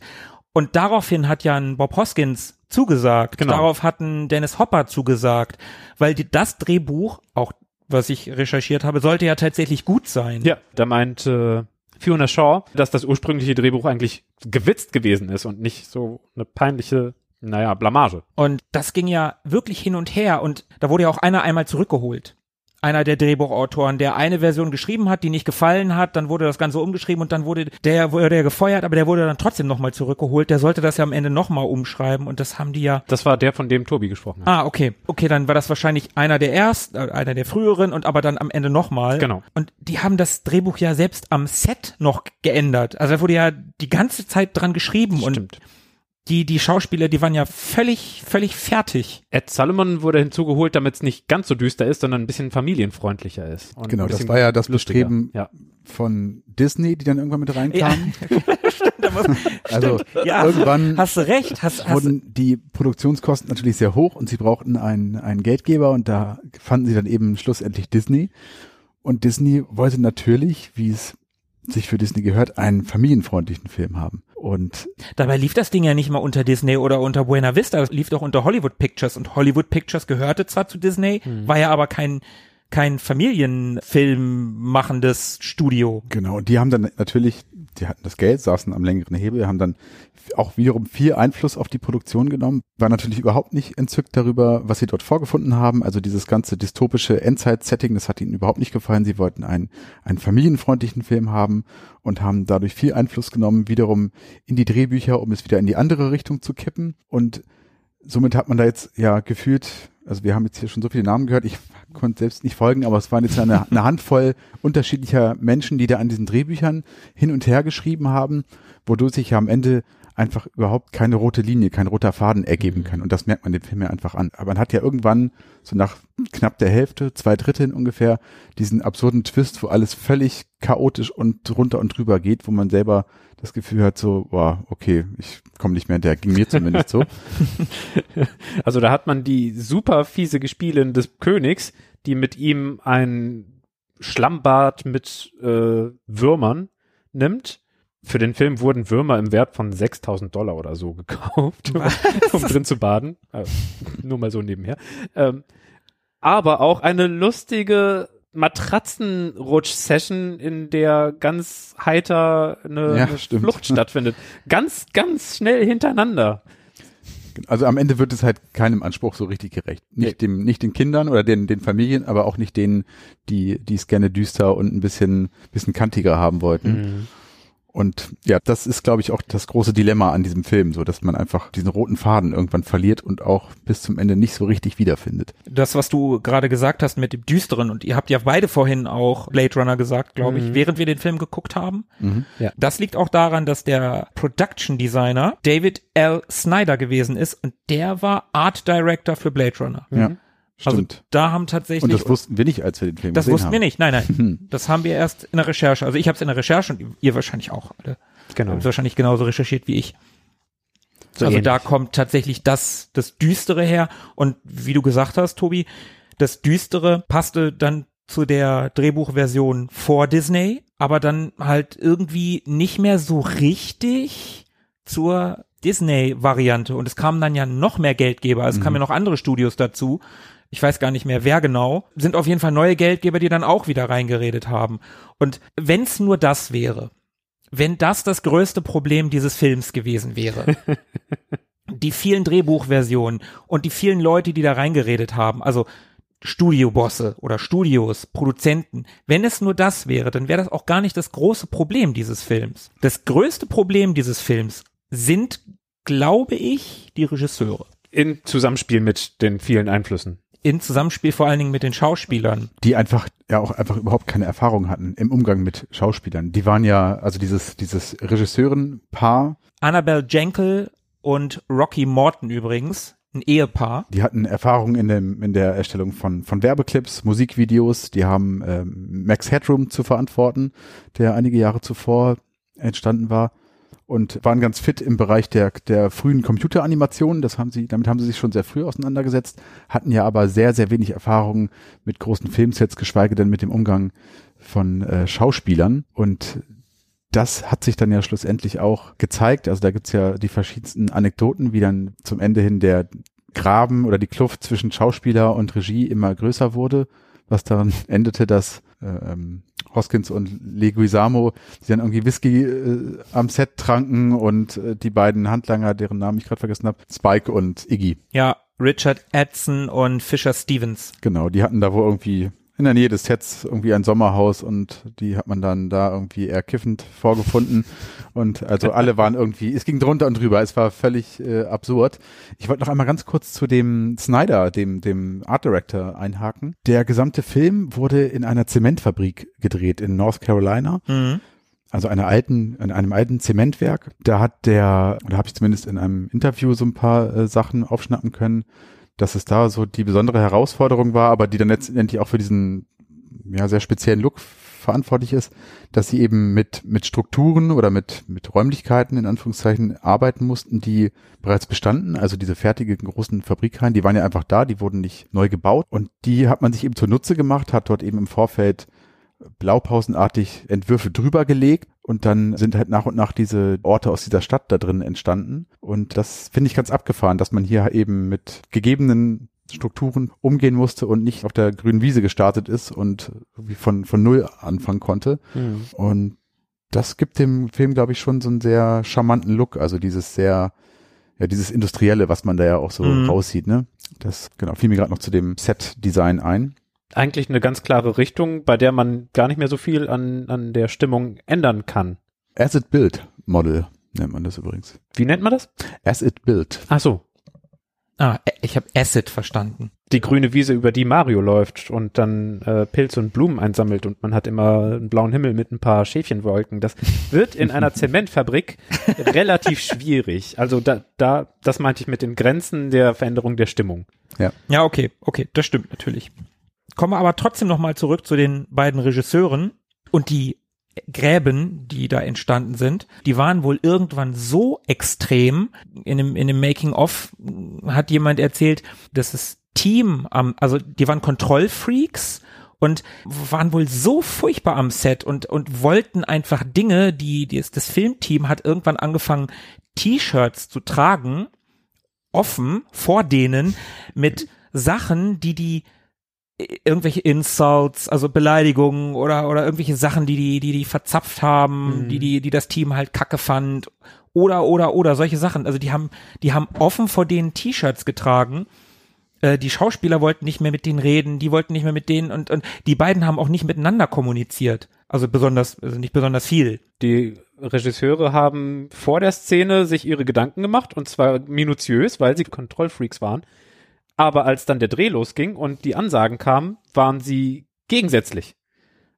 und daraufhin hat ja ein Bob Hoskins zugesagt. Genau. Darauf hat ein Dennis Hopper zugesagt, weil die, das Drehbuch, auch was ich recherchiert habe, sollte ja tatsächlich gut sein. ja, da meint äh, Fiona Shaw, dass das ursprüngliche Drehbuch eigentlich gewitzt gewesen ist und nicht so eine peinliche, naja, Blamage. Und das ging ja wirklich hin und her und da wurde ja auch einer einmal zurückgeholt. Einer der Drehbuchautoren, der eine Version geschrieben hat, die nicht gefallen hat, dann wurde das Ganze umgeschrieben und dann wurde der, wurde der gefeuert, aber der wurde dann trotzdem nochmal zurückgeholt. Der sollte das ja am Ende nochmal umschreiben und das haben die ja. Das war der, von dem Tobi gesprochen hat. Ah, okay. Okay, dann war das wahrscheinlich einer der ersten, äh, einer der früheren und aber dann am Ende nochmal. Genau. Und die haben das Drehbuch ja selbst am Set noch geändert. Also da wurde ja die ganze Zeit dran geschrieben und Stimmt. Die, die Schauspieler, die waren ja völlig, völlig fertig. Ed Solomon wurde hinzugeholt, damit es nicht ganz so düster ist, sondern ein bisschen familienfreundlicher ist. Und Genau, das war ja das lustiger. Bestreben Ja. von Disney, die dann irgendwann mit reinkamen. Muss- Also Ja, irgendwann hast du recht, hast, hast wurden die Produktionskosten natürlich sehr hoch und sie brauchten einen, einen Geldgeber und da fanden sie dann eben schlussendlich Disney. Und Disney wollte natürlich, wie es sich für Disney gehört, einen familienfreundlichen Film haben. Und dabei lief das Ding ja nicht mal unter Disney oder unter Buena Vista, es lief doch unter Hollywood Pictures. Und Hollywood Pictures gehörte zwar zu Disney, war ja aber kein kein Familienfilm machendes Studio. genau, und die haben dann natürlich, die hatten das Geld, saßen am längeren Hebel, haben dann auch wiederum viel Einfluss auf die Produktion genommen, war natürlich überhaupt nicht entzückt darüber, was sie dort vorgefunden haben. Also dieses ganze dystopische Endzeit-Setting, das hat ihnen überhaupt nicht gefallen. Sie wollten einen, einen familienfreundlichen Film haben und haben dadurch viel Einfluss genommen, wiederum in die Drehbücher, um es wieder in die andere Richtung zu kippen. Und somit hat man da jetzt ja gefühlt, also wir haben jetzt hier schon so viele Namen gehört, ich konnte selbst nicht folgen, aber es waren jetzt eine, eine Handvoll unterschiedlicher Menschen, die da an diesen Drehbüchern hin und her geschrieben haben, wodurch sich ja am Ende einfach überhaupt keine rote Linie, kein roter Faden ergeben kann. Und das merkt man dem Film ja einfach an. Aber man hat ja irgendwann, so nach knapp der Hälfte, zwei Dritteln ungefähr, diesen absurden Twist, wo alles völlig chaotisch und drunter und drüber geht, wo man selber das Gefühl hat, so, boah, okay, ich komme nicht mehr hinterher, ging mir zumindest so. Also da hat man die super fiese Gespielin des Königs, die mit ihm ein Schlammbad mit äh, Würmern nimmt. Für den Film wurden Würmer im Wert von 6000 Dollar oder so gekauft, um, drin zu baden. Äh, nur mal so nebenher. Ähm, aber auch eine lustige Matratzenrutsch-Session, in der ganz heiter eine, Ja, eine. Flucht stattfindet. Ganz, ganz schnell hintereinander. Also am Ende wird es halt keinem Anspruch so richtig gerecht. Nicht dem, nicht den Kindern oder den, den Familien, aber auch nicht denen, die, die es gerne düster und ein bisschen, bisschen kantiger haben wollten. Und ja, das ist, glaube ich, auch das große Dilemma an diesem Film, so dass man einfach diesen roten Faden irgendwann verliert und auch bis zum Ende nicht so richtig wiederfindet. Das, was du gerade gesagt hast mit dem Düsteren, und ihr habt ja beide vorhin auch Blade Runner gesagt, glaube ich, während wir den Film geguckt haben. Ja. Das liegt auch daran, dass der Production Designer David L. Snyder gewesen ist und der war Art Director für Blade Runner. Ja, Also stimmt. da haben tatsächlich und das wussten wir nicht, als wir den Film Das gesehen wussten haben. wir nicht. Nein, nein. Hm. Das haben wir erst in der Recherche. Also ich habe es in der Recherche und ihr wahrscheinlich auch alle. Genau. Ihr habt wahrscheinlich genauso recherchiert wie ich. So also da ähnlich. kommt tatsächlich das, das Düstere her. Und wie du gesagt hast, Tobi, das Düstere passte dann zu der Drehbuchversion vor Disney, aber dann halt irgendwie nicht mehr so richtig zur Disney-Variante. Und es kamen dann ja noch mehr Geldgeber. Es kamen ja noch andere Studios dazu. Ich weiß gar nicht mehr, wer genau. Sind auf jeden Fall neue Geldgeber, die dann auch wieder reingeredet haben. Und wenn es nur das wäre, wenn das das größte Problem dieses Films gewesen wäre, die vielen Drehbuchversionen und die vielen Leute, die da reingeredet haben, also Studiobosse oder Studios, Produzenten, wenn es nur das wäre, dann wäre das auch gar nicht das große Problem dieses Films. Das größte Problem dieses Films sind, glaube ich, die Regisseure. In Zusammenspiel mit den vielen Einflüssen. In Zusammenspiel vor allen Dingen mit den Schauspielern. die einfach ja auch einfach überhaupt keine Erfahrung hatten im Umgang mit Schauspielern. Die waren ja, also dieses, dieses Regisseurenpaar, Annabelle Jankel und Rocky Morton übrigens, ein Ehepaar. die hatten Erfahrung in dem, in der Erstellung von, von Werbeclips, Musikvideos, die haben ähm, Max Headroom zu verantworten, der einige Jahre zuvor entstanden war. Und waren ganz fit im Bereich der, der frühen Computeranimationen. Das haben sie, damit haben sie sich schon sehr früh auseinandergesetzt, hatten ja aber sehr, sehr wenig Erfahrung mit großen Filmsets, geschweige denn mit dem Umgang von äh, Schauspielern. Und das hat sich dann ja schlussendlich auch gezeigt. Also da gibt's ja die verschiedensten Anekdoten, wie dann zum Ende hin der Graben oder die Kluft zwischen Schauspieler und Regie immer größer wurde, was daran endete, dass ähm, Hoskins und Leguizamo, die dann irgendwie Whisky äh, am Set tranken und äh, die beiden Handlanger, deren Namen ich gerade vergessen habe, Spike und Iggy. Ja, Richard Edson und Fisher Stevens. Genau, die hatten da wohl irgendwie in der Nähe des Sets irgendwie ein Sommerhaus und die hat man dann da irgendwie eher kiffend vorgefunden und also alle waren irgendwie, es ging drunter und drüber, es war völlig äh, absurd. Ich wollte noch einmal ganz kurz zu dem Snyder, dem, dem Art Director einhaken. Der gesamte Film wurde in einer Zementfabrik gedreht in North Carolina. Mhm. Also einer alten, in einem alten Zementwerk. Da hat der, oder habe ich zumindest in einem Interview so ein paar äh, Sachen aufschnappen können, dass es da so die besondere Herausforderung war, aber die dann letztendlich auch für diesen ja sehr speziellen Look verantwortlich ist, dass sie eben mit mit Strukturen oder mit mit Räumlichkeiten in Anführungszeichen arbeiten mussten, die bereits bestanden, also diese fertigen großen Fabrikhallen, die waren ja einfach da, die wurden nicht neu gebaut. Und die hat man sich eben zunutze gemacht, hat dort eben im Vorfeld blaupausenartig Entwürfe drüber gelegt und dann sind halt nach und nach diese Orte aus dieser Stadt da drin entstanden. Und das finde ich ganz abgefahren, dass man hier eben mit gegebenen Strukturen umgehen musste und nicht auf der grünen Wiese gestartet ist und von, von Null anfangen konnte. Mhm. Und das gibt dem Film, glaube ich, schon so einen sehr charmanten Look. Also dieses sehr, ja, dieses Industrielle, was man da ja auch so Mhm. raussieht, ne? Das, genau, fiel mir gerade noch zu dem Set-Design ein. Eigentlich eine ganz klare Richtung, bei der man gar nicht mehr so viel an, an der Stimmung ändern kann. Asset Build Model nennt man das übrigens. Wie nennt man das? Asset Build. Ach so, Ah, ich habe Acid verstanden. die grüne Wiese, über die Mario läuft und dann äh, Pilze und Blumen einsammelt und man hat immer einen blauen Himmel mit ein paar Schäfchenwolken. Das wird in einer Zementfabrik relativ schwierig. Also da, da, das meinte ich mit den Grenzen der Veränderung der Stimmung. Ja, okay, okay, das stimmt natürlich. Kommen wir aber trotzdem nochmal zurück zu den beiden Regisseuren und die Gräben, die da entstanden sind, die waren wohl irgendwann so extrem. In dem, in dem Making-of hat jemand erzählt, dass das Team am, also die waren Kontrollfreaks und waren wohl so furchtbar am Set und, und wollten einfach Dinge, die, die das Filmteam hat irgendwann angefangen, T-Shirts zu tragen, offen vor denen mit Sachen, die die irgendwelche Insults, also Beleidigungen oder oder irgendwelche Sachen, die die die die verzapft haben, Mhm. die die die das Team halt Kacke fand oder oder oder solche Sachen. Also die haben die haben offen vor denen T-Shirts getragen. Äh, die Schauspieler wollten nicht mehr mit denen reden, die wollten nicht mehr mit denen und und die beiden haben auch nicht miteinander kommuniziert. Also besonders also nicht besonders viel. Die Regisseure haben vor der Szene sich ihre Gedanken gemacht und zwar minutiös, weil sie Kontrollfreaks waren. Aber als dann der Dreh losging und die Ansagen kamen, waren sie gegensätzlich,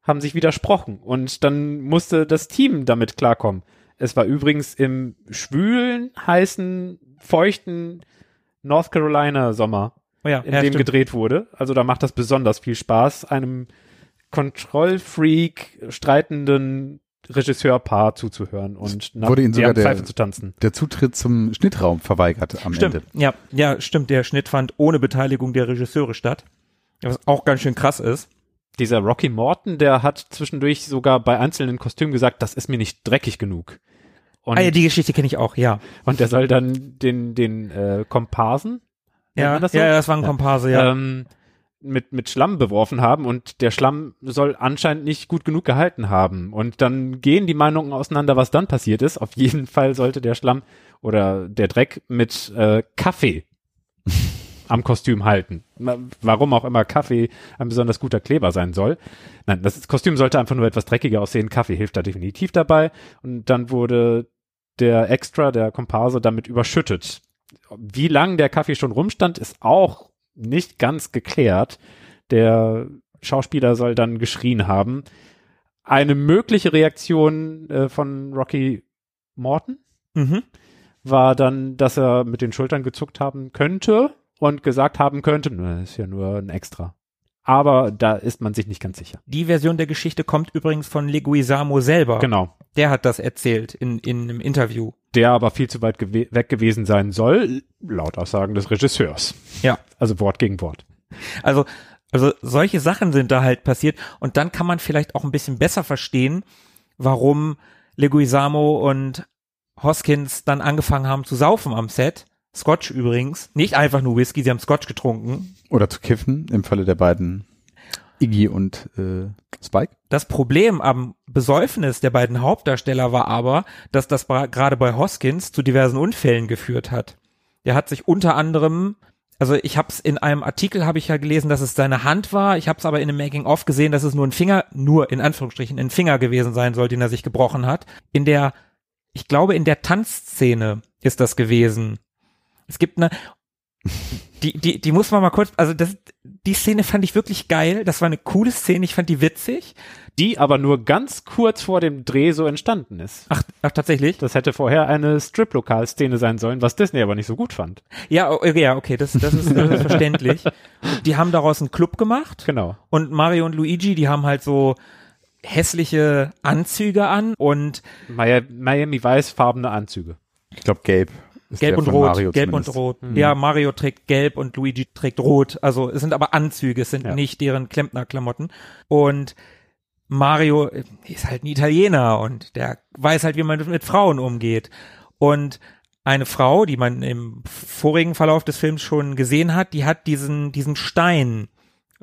haben sich widersprochen und dann musste das Team damit klarkommen. Es war übrigens im schwülen, heißen, feuchten North Carolina Sommer, Oh ja, in ja, dem stimmt. gedreht wurde. Also da macht das besonders viel Spaß, einem Kontrollfreak streitenden Regisseurpaar zuzuhören und nach wurde ihnen sogar der- Pfeife zu tanzen. Der Zutritt zum Schnittraum verweigert am Stimmt, Ende. ja, ja, stimmt. Der Schnitt fand ohne Beteiligung der Regisseure statt. Was auch ganz schön krass ist. Dieser Rocky Morton, der hat zwischendurch sogar bei einzelnen Kostümen gesagt, das ist mir nicht dreckig genug. Und, ah ja, die Geschichte kenne ich auch, ja. und der soll dann den, den äh, Komparsen, Ja, das so? ja, das war ein Komparse, ja. ähm, mit, mit Schlamm beworfen haben und der Schlamm soll anscheinend nicht gut genug gehalten haben. Und dann gehen die Meinungen auseinander, was dann passiert ist. Auf jeden Fall sollte der Schlamm oder der Dreck mit äh, Kaffee am Kostüm halten. Warum auch immer Kaffee ein besonders guter Kleber sein soll. Nein, das Kostüm sollte einfach nur etwas dreckiger aussehen. Kaffee hilft da definitiv dabei. Und dann wurde der Extra, der Komparse, damit überschüttet. Wie lang der Kaffee schon rumstand, ist auch nicht ganz geklärt. Der Schauspieler soll dann geschrien haben. Eine mögliche Reaktion äh, von Rocky Morton mhm. war dann, dass er mit den Schultern gezuckt haben könnte und gesagt haben könnte, "Na, ist ja nur ein Extra. Aber da ist man sich nicht ganz sicher. Die Version der Geschichte kommt übrigens von Leguizamo selber. Genau. Der hat das erzählt in, in einem Interview. Der aber viel zu weit gewe weg gewesen sein soll, laut Aussagen des Regisseurs. Ja. Also Wort gegen Wort. Also, also solche Sachen sind da halt passiert und dann kann man vielleicht auch ein bisschen besser verstehen, warum Leguizamo und Hoskins dann angefangen haben zu saufen am Set. Scotch übrigens, nicht einfach nur Whisky, sie haben Scotch getrunken. Oder zu kiffen, im Falle der beiden Iggy und äh, Spike. Das Problem am Besäufnis der beiden Hauptdarsteller war aber, dass das gerade bei Hoskins zu diversen Unfällen geführt hat. Der hat sich unter anderem, also ich habe es in einem Artikel habe ich ja gelesen, dass es seine Hand war. Ich habe es aber in einem Making of gesehen, dass es nur ein Finger, nur in Anführungsstrichen ein Finger gewesen sein soll, den er sich gebrochen hat. In der, ich glaube in der Tanzszene ist das gewesen. Es gibt eine, die, die, die muss man mal kurz, also das, die Szene fand ich wirklich geil. Das war eine coole Szene. Ich fand die witzig. Die aber nur ganz kurz vor dem Dreh so entstanden ist. Ach, ach tatsächlich? Das hätte vorher eine Strip-Lokal-Szene sein sollen, was Disney aber nicht so gut fand. Ja, o- ja, okay, das, das, ist, das ist verständlich. Die haben daraus einen Club gemacht. Genau. Und Mario und Luigi, die haben halt so hässliche Anzüge an und Mi- Miami Weiß-farbene Anzüge. Ich glaube gelb. Ist gelb und von rot, Mario gelb zumindest. und rot. Ja, Mario trägt gelb und Luigi trägt rot. Also es sind aber Anzüge, es sind Ja. nicht deren Klempnerklamotten. Und Mario äh, ist halt ein Italiener und der weiß halt, wie man mit Frauen umgeht. Und eine Frau, die man im vorigen Verlauf des Films schon gesehen hat, die hat diesen, diesen Stein,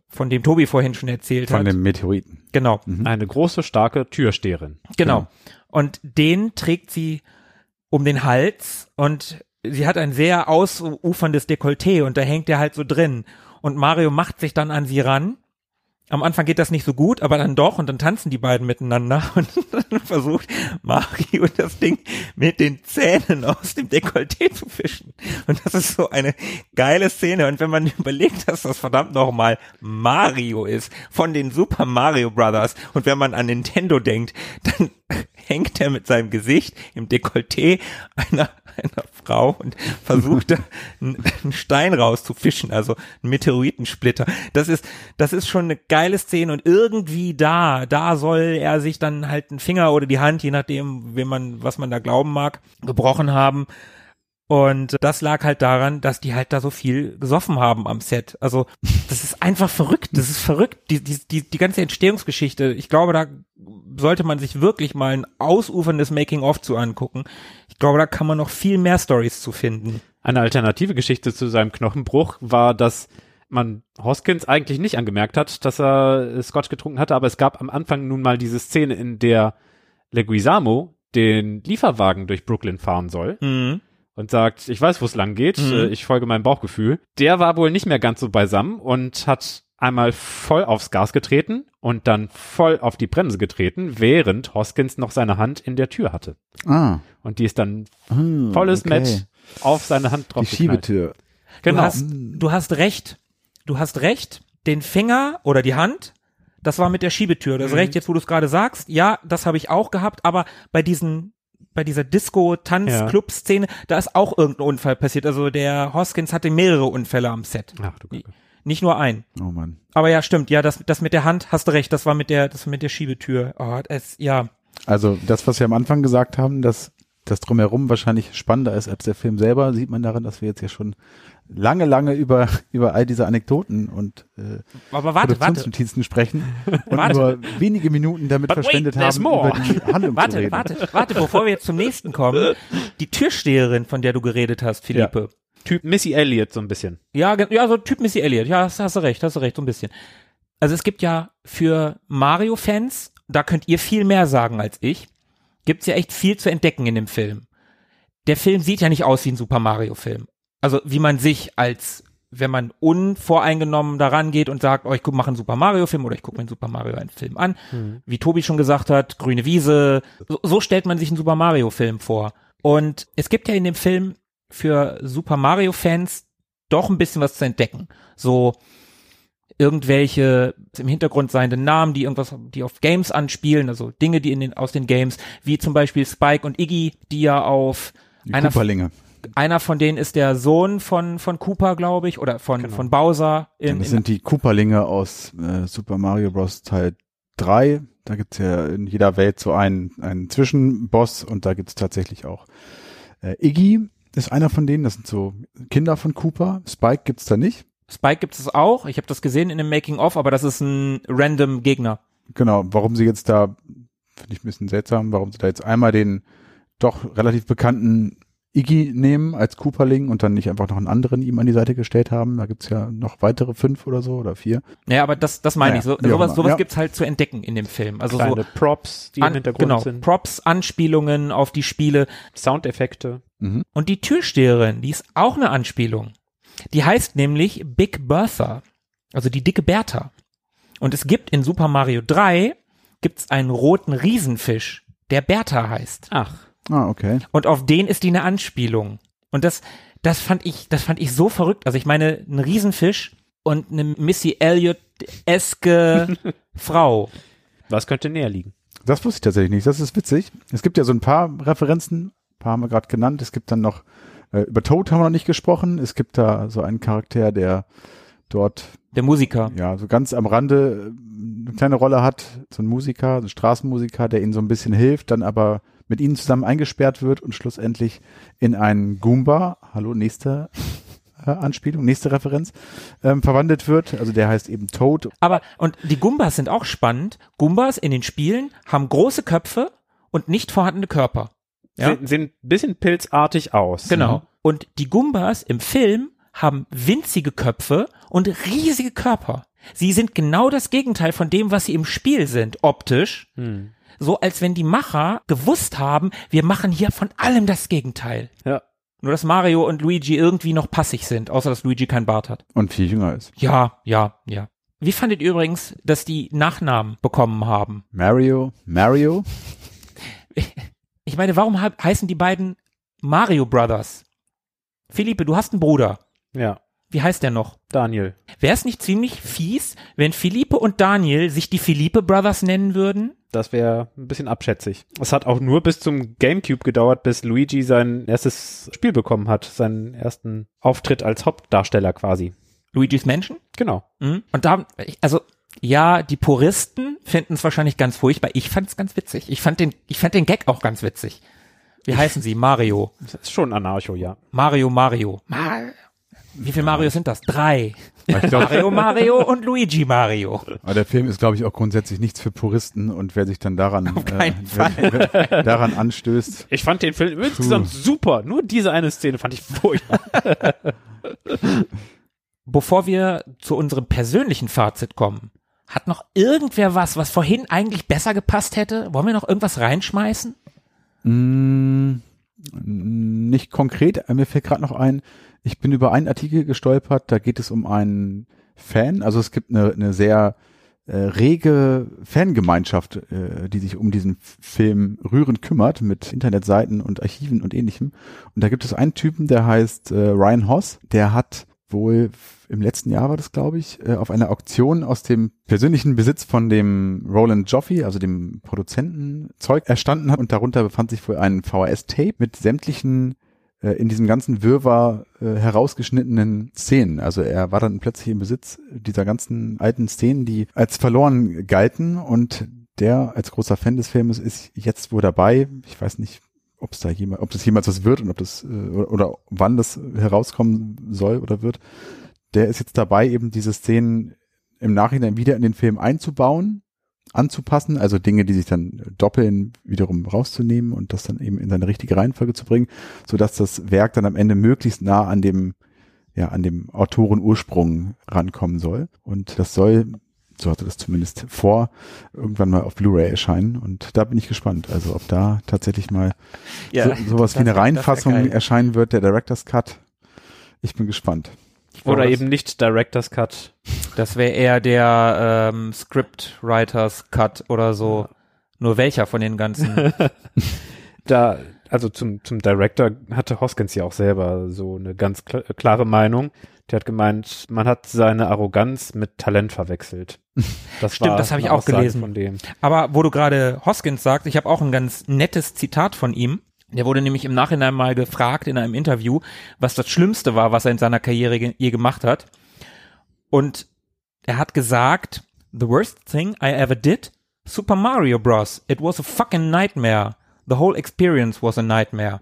von dem Tobi vorhin schon erzählt Von hat. dem Meteoriten. genau. Eine große, starke Türsteherin. Genau. Und den trägt sie um den Hals und sie hat ein sehr ausuferndes Dekolleté und da hängt er halt so drin. Und Mario macht sich dann an sie ran. Am Anfang geht das nicht so gut, aber dann doch und dann tanzen die beiden miteinander und dann versucht Mario das Ding mit den Zähnen aus dem Dekolleté zu fischen. Und das ist so eine geile Szene. Und wenn man überlegt, dass das verdammt nochmal Mario ist von den Super Mario Brothers und wenn man an Nintendo denkt, dann hängt er mit seinem Gesicht im Dekolleté einer, einer Frau und versucht einen Stein rauszufischen, also einen Meteoritensplitter. Das ist, das ist schon eine geile Szene und irgendwie da, da soll er sich dann halt einen Finger oder die Hand, je nachdem, wem man, was man da glauben mag, gebrochen haben. Und das lag halt daran, dass die halt da so viel gesoffen haben am Set. Also das ist einfach verrückt. Das ist verrückt. Die, die, die, die ganze Entstehungsgeschichte. Ich glaube, da sollte man sich wirklich mal ein ausuferndes Making-of zu angucken. Ich glaube, da kann man noch viel mehr Stories zu finden. Eine alternative Geschichte zu seinem Knochenbruch war, dass man Hoskins eigentlich nicht angemerkt hat, dass er Scotch getrunken hatte, aber es gab am Anfang nun mal diese Szene, in der Leguizamo den Lieferwagen durch Brooklyn fahren soll Mhm. und sagt, ich weiß, wo es lang geht, Mhm. äh, ich folge meinem Bauchgefühl. Der war wohl nicht mehr ganz so beisammen und hat einmal voll aufs Gas getreten und dann voll auf die Bremse getreten, während Hoskins noch seine Hand in der Tür hatte. Ah. Und die ist dann ah, volles okay. Met auf seine Hand drauf Die Schiebetür. Genau. Du hast, du hast recht. Du hast recht. Den Finger oder die Hand, das war mit der Schiebetür. Das ist recht, jetzt wo du es gerade sagst. Ja, das habe ich auch gehabt, aber bei diesen bei dieser Disco-Tanz-Club-Szene, da ist auch irgendein Unfall passiert. Also der Hoskins hatte mehrere Unfälle am Set. Ach du Kacke. Nicht nur ein. Oh Mann. Aber ja, stimmt. Ja, das, das mit der Hand, hast du recht. Das war mit der, das war mit der Schiebetür. Oh, es, ja. Also das, was wir am Anfang gesagt haben, dass das drumherum wahrscheinlich spannender ist als der Film selber, sieht man daran, dass wir jetzt ja schon lange, lange über, über all diese Anekdoten und äh, Aber warte, warte. Produktionsnotizen sprechen und Warte. nur wenige Minuten damit But wait, verschwendet there's haben, more. über die Handlung zu Warte, reden. warte, warte, bevor wir jetzt zum nächsten kommen. Die Türsteherin, von der du geredet hast, Philippe. Typ Missy Elliott so ein bisschen. Ja, ja, so Typ Missy Elliott. Ja, hast, hast du recht, hast du recht, so ein bisschen. Also es gibt ja für Mario-Fans, da könnt ihr viel mehr sagen als ich, gibt's ja echt viel zu entdecken in dem Film. Der Film sieht ja nicht aus wie ein Super Mario-Film. Also wie man sich als, wenn man unvoreingenommen daran geht und sagt, oh, ich guck- mache einen Super Mario-Film oder ich gucke mir einen Super Mario einen Film an, wie Tobi schon gesagt hat, grüne Wiese, so, so stellt man sich einen Super Mario-Film vor. Und es gibt ja in dem Film für Super Mario-Fans doch ein bisschen was zu entdecken. So irgendwelche im Hintergrund seiende Namen, die irgendwas, die auf Games anspielen, also Dinge, die in den, aus den Games, wie zum Beispiel Spike und Iggy, die ja auf Die einer, Cooperlinge. Einer von denen ist der Sohn von, von Cooper, glaube ich, oder von, von Bowser in, Das in sind die Cooperlinge aus äh, Super Mario Bros. Teil 3, Da gibt's ja in jeder Welt so einen, einen Zwischenboss und da gibt's tatsächlich auch äh, Iggy ist einer von denen, das sind so Kinder von Cooper. Spike gibt's da nicht. Spike gibt es auch. Ich habe das gesehen in dem Making-of, aber das ist ein random Gegner. Genau, warum sie jetzt da, finde ich ein bisschen seltsam, warum sie da jetzt einmal den doch relativ bekannten Iggy nehmen als Cooperling und dann nicht einfach noch einen anderen ihm an die Seite gestellt haben. Da gibt's ja noch weitere fünf oder so oder vier. Naja, aber das, das meine Naja, ich. So, sowas sowas ja. gibt's halt zu entdecken in dem Film. Also Kleine so Props, die im an, Hintergrund genau, sind. Props, Anspielungen auf die Spiele. Soundeffekte. Mhm. Und die Türsteherin, die ist auch eine Anspielung. Die heißt nämlich Big Bertha, also die dicke Bertha. Und es gibt in Super Mario 3 gibt's einen roten Riesenfisch, der Bertha heißt. Ach, Ah, okay. Und auf den ist die eine Anspielung. Und das, das fand ich, das fand ich so verrückt. Also ich meine, ein Riesenfisch und eine Missy Elliott-eske Frau. was könnte näher liegen? Das wusste ich tatsächlich nicht. Das ist witzig. Es gibt ja so ein paar Referenzen, ein paar haben wir gerade genannt. Es gibt dann noch, äh, über Toad haben wir noch nicht gesprochen. Es gibt da so einen Charakter, der dort Der Musiker. ja, so ganz am Rande äh, eine kleine Rolle hat, so ein Musiker, so ein Straßenmusiker, der ihnen so ein bisschen hilft, dann aber mit ihnen zusammen eingesperrt wird und schlussendlich in einen Goomba, hallo, nächste äh, Anspielung, nächste Referenz, ähm, verwandelt wird. Also der heißt eben Toad. Aber, und die Gumbas sind auch spannend. Gumbas in den Spielen haben große Köpfe und nicht vorhandene Körper. Ja? Sehen, sehen ein bisschen pilzartig aus. Genau. Und die Gumbas im Film haben winzige Köpfe und riesige Körper. Sie sind genau das Gegenteil von dem, was sie im Spiel sind, optisch. Hm. So als wenn die Macher gewusst haben, wir machen hier von allem das Gegenteil. Ja. Nur dass Mario und Luigi irgendwie noch passig sind, außer dass Luigi kein Bart hat. Und viel jünger ist. Ja, ja, ja. Wie fandet ihr übrigens, dass die Nachnamen bekommen haben? Mario, Mario, Ich meine, warum hab- heißen die beiden Mario Brothers? Philippe, du hast einen Bruder. Ja. Wie heißt der noch? Daniel. Wäre es nicht ziemlich fies, wenn Philippe und Daniel sich die Philippe Brothers nennen würden? Das wäre ein bisschen abschätzig. Es hat auch nur bis zum Gamecube gedauert, bis Luigi sein erstes Spiel bekommen hat. Seinen ersten Auftritt als Hauptdarsteller quasi. Luigi's Menschen? Genau. Mhm. Und da, also, ja, die Puristen finden es wahrscheinlich ganz furchtbar. Ich fand es ganz witzig. Ich fand den, ich fand den Gag auch ganz witzig. Wie heißen sie? Mario. Das ist schon Anarcho, ja. Mario, Mario. Mar Wie viele Marios sind das? Drei. Ich glaube, Mario, Mario und Luigi Mario. aber der Film ist, glaube ich, auch grundsätzlich nichts für Puristen und wer sich dann daran, äh, wer, wer daran anstößt, Ich fand den Film insgesamt super. Nur diese eine Szene fand ich furchtbar. Bevor wir zu unserem persönlichen Fazit kommen, hat noch irgendwer was, was vorhin eigentlich besser gepasst hätte? Wollen wir noch irgendwas reinschmeißen? Mm, nicht konkret, äh, mir fällt gerade noch ein, ich bin über einen Artikel gestolpert, da geht es um einen Fan, also es gibt eine, eine sehr äh, rege Fangemeinschaft, äh, die sich um diesen Film rührend kümmert mit Internetseiten und Archiven und ähnlichem. Und da gibt es einen Typen, der heißt äh, Ryan Hoss, der hat wohl im letzten Jahr war das, glaube ich, äh, auf einer Auktion aus dem persönlichen Besitz von dem Roland Joffe, also dem Produzenten, Zeug erstanden hat. Und darunter befand sich wohl ein VHS-Tape mit sämtlichen in diesem ganzen Wirrwarr äh, herausgeschnittenen Szenen. Also er war dann plötzlich im Besitz dieser ganzen alten Szenen, die als verloren galten und der als großer Fan des Filmes ist jetzt wohl dabei. Ich weiß nicht, ob es da jemals, ob das jemals was wird und ob das äh, oder, oder wann das herauskommen soll oder wird. Der ist jetzt dabei, eben diese Szenen im Nachhinein wieder in den Film einzubauen, anzupassen, also Dinge, die sich dann doppeln, wiederum rauszunehmen und das dann eben in seine richtige Reihenfolge zu bringen, so dass das Werk dann am Ende möglichst nah an dem ja an dem Autorenursprung rankommen soll und das soll so hatte das zumindest vor, irgendwann mal auf Blu-ray erscheinen und da bin ich gespannt, also ob da tatsächlich mal so, sowas wie eine Reinfassung erscheinen wird, der Director's Cut. Ich bin gespannt. Oder eben nicht Director's Cut. Das wäre eher der ähm, Scriptwriters Cut oder so. Nur welcher von den ganzen? Da, also zum, zum Director hatte Hoskins ja auch selber so eine ganz kl klare Meinung. Der hat gemeint, man hat seine Arroganz mit Talent verwechselt. Das Stimmt, das hab ich auch Aussage gelesen. Von dem. Aber wo du gerade Hoskins sagst, ich habe auch ein ganz nettes Zitat von ihm. Der wurde nämlich im Nachhinein mal gefragt in einem Interview, was das Schlimmste war, was er in seiner Karriere je gemacht hat. Und er hat gesagt, the worst thing I ever did Super Mario Bros. It was a fucking nightmare. The whole experience was a nightmare.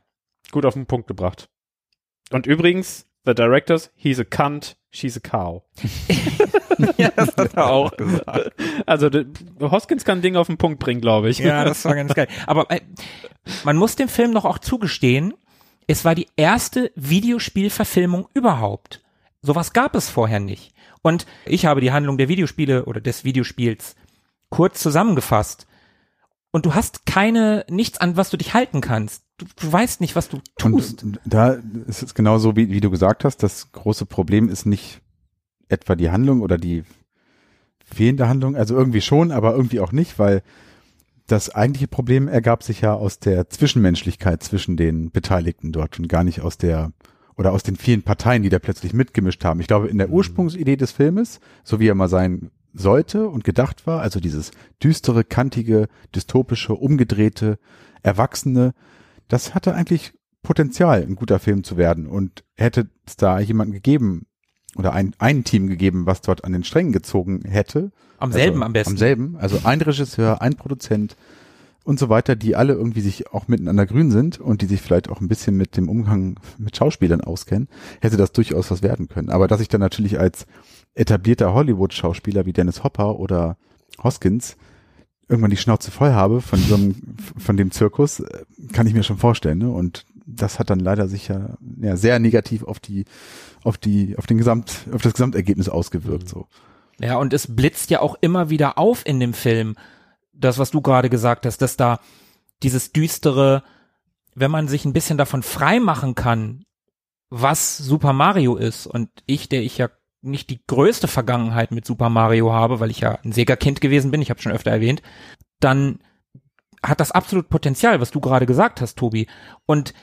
Gut auf den Punkt gebracht. Und übrigens, the directors, he's a cunt, she's a cow. ja, das hat er auch gesagt. Also Hoskins kann Dinge auf den Punkt bringen, glaube ich. Ja, das war ganz geil. Aber äh, man muss dem Film noch auch zugestehen, es war die erste Videospielverfilmung überhaupt. Sowas gab es vorher nicht. Und ich habe die Handlung der Videospiele oder des Videospiels kurz zusammengefasst. Und du hast keine, nichts an was du dich halten kannst. Du, du weißt nicht, was du tust. Und da ist es genauso, wie, wie du gesagt hast, das große Problem ist nicht etwa die Handlung oder die fehlende Handlung, also irgendwie schon, aber irgendwie auch nicht, weil das eigentliche Problem ergab sich ja aus der Zwischenmenschlichkeit zwischen den Beteiligten dort und gar nicht aus der oder aus den vielen Parteien, die da plötzlich mitgemischt haben. Ich glaube, in der Mhm. Ursprungsidee des Filmes, so wie er mal sein sollte und gedacht war, also dieses düstere, kantige, dystopische, umgedrehte, erwachsene, das hatte eigentlich Potenzial, ein guter Film zu werden. Und hätte es da jemanden gegeben oder ein, ein Team gegeben, was dort an den Strängen gezogen hätte. Am selben also, am besten. Am selben. Also ein Regisseur, ein Produzent und so weiter, die alle irgendwie sich auch miteinander grün sind und die sich vielleicht auch ein bisschen mit dem Umgang mit Schauspielern auskennen, hätte das durchaus was werden können. Aber dass ich dann natürlich als etablierter Hollywood-Schauspieler wie Dennis Hopper oder Hoskins irgendwann die Schnauze voll habe von so einem, von dem Zirkus, äh, kann ich mir schon vorstellen. Ne? Und das hat dann leider sich ja, ja sehr negativ auf die, auf die, auf den Gesamt, auf das Gesamtergebnis ausgewirkt. So. Ja, und es blitzt ja auch immer wieder auf in dem Film, das, was du gerade gesagt hast, dass da dieses düstere, wenn man sich ein bisschen davon frei machen kann, was Super Mario ist und ich, der ich ja nicht die größte Vergangenheit mit Super Mario habe, weil ich ja ein Sega-Kind gewesen bin, ich habe schon öfter erwähnt, dann hat das absolut Potenzial, was du gerade gesagt hast, Tobi. Und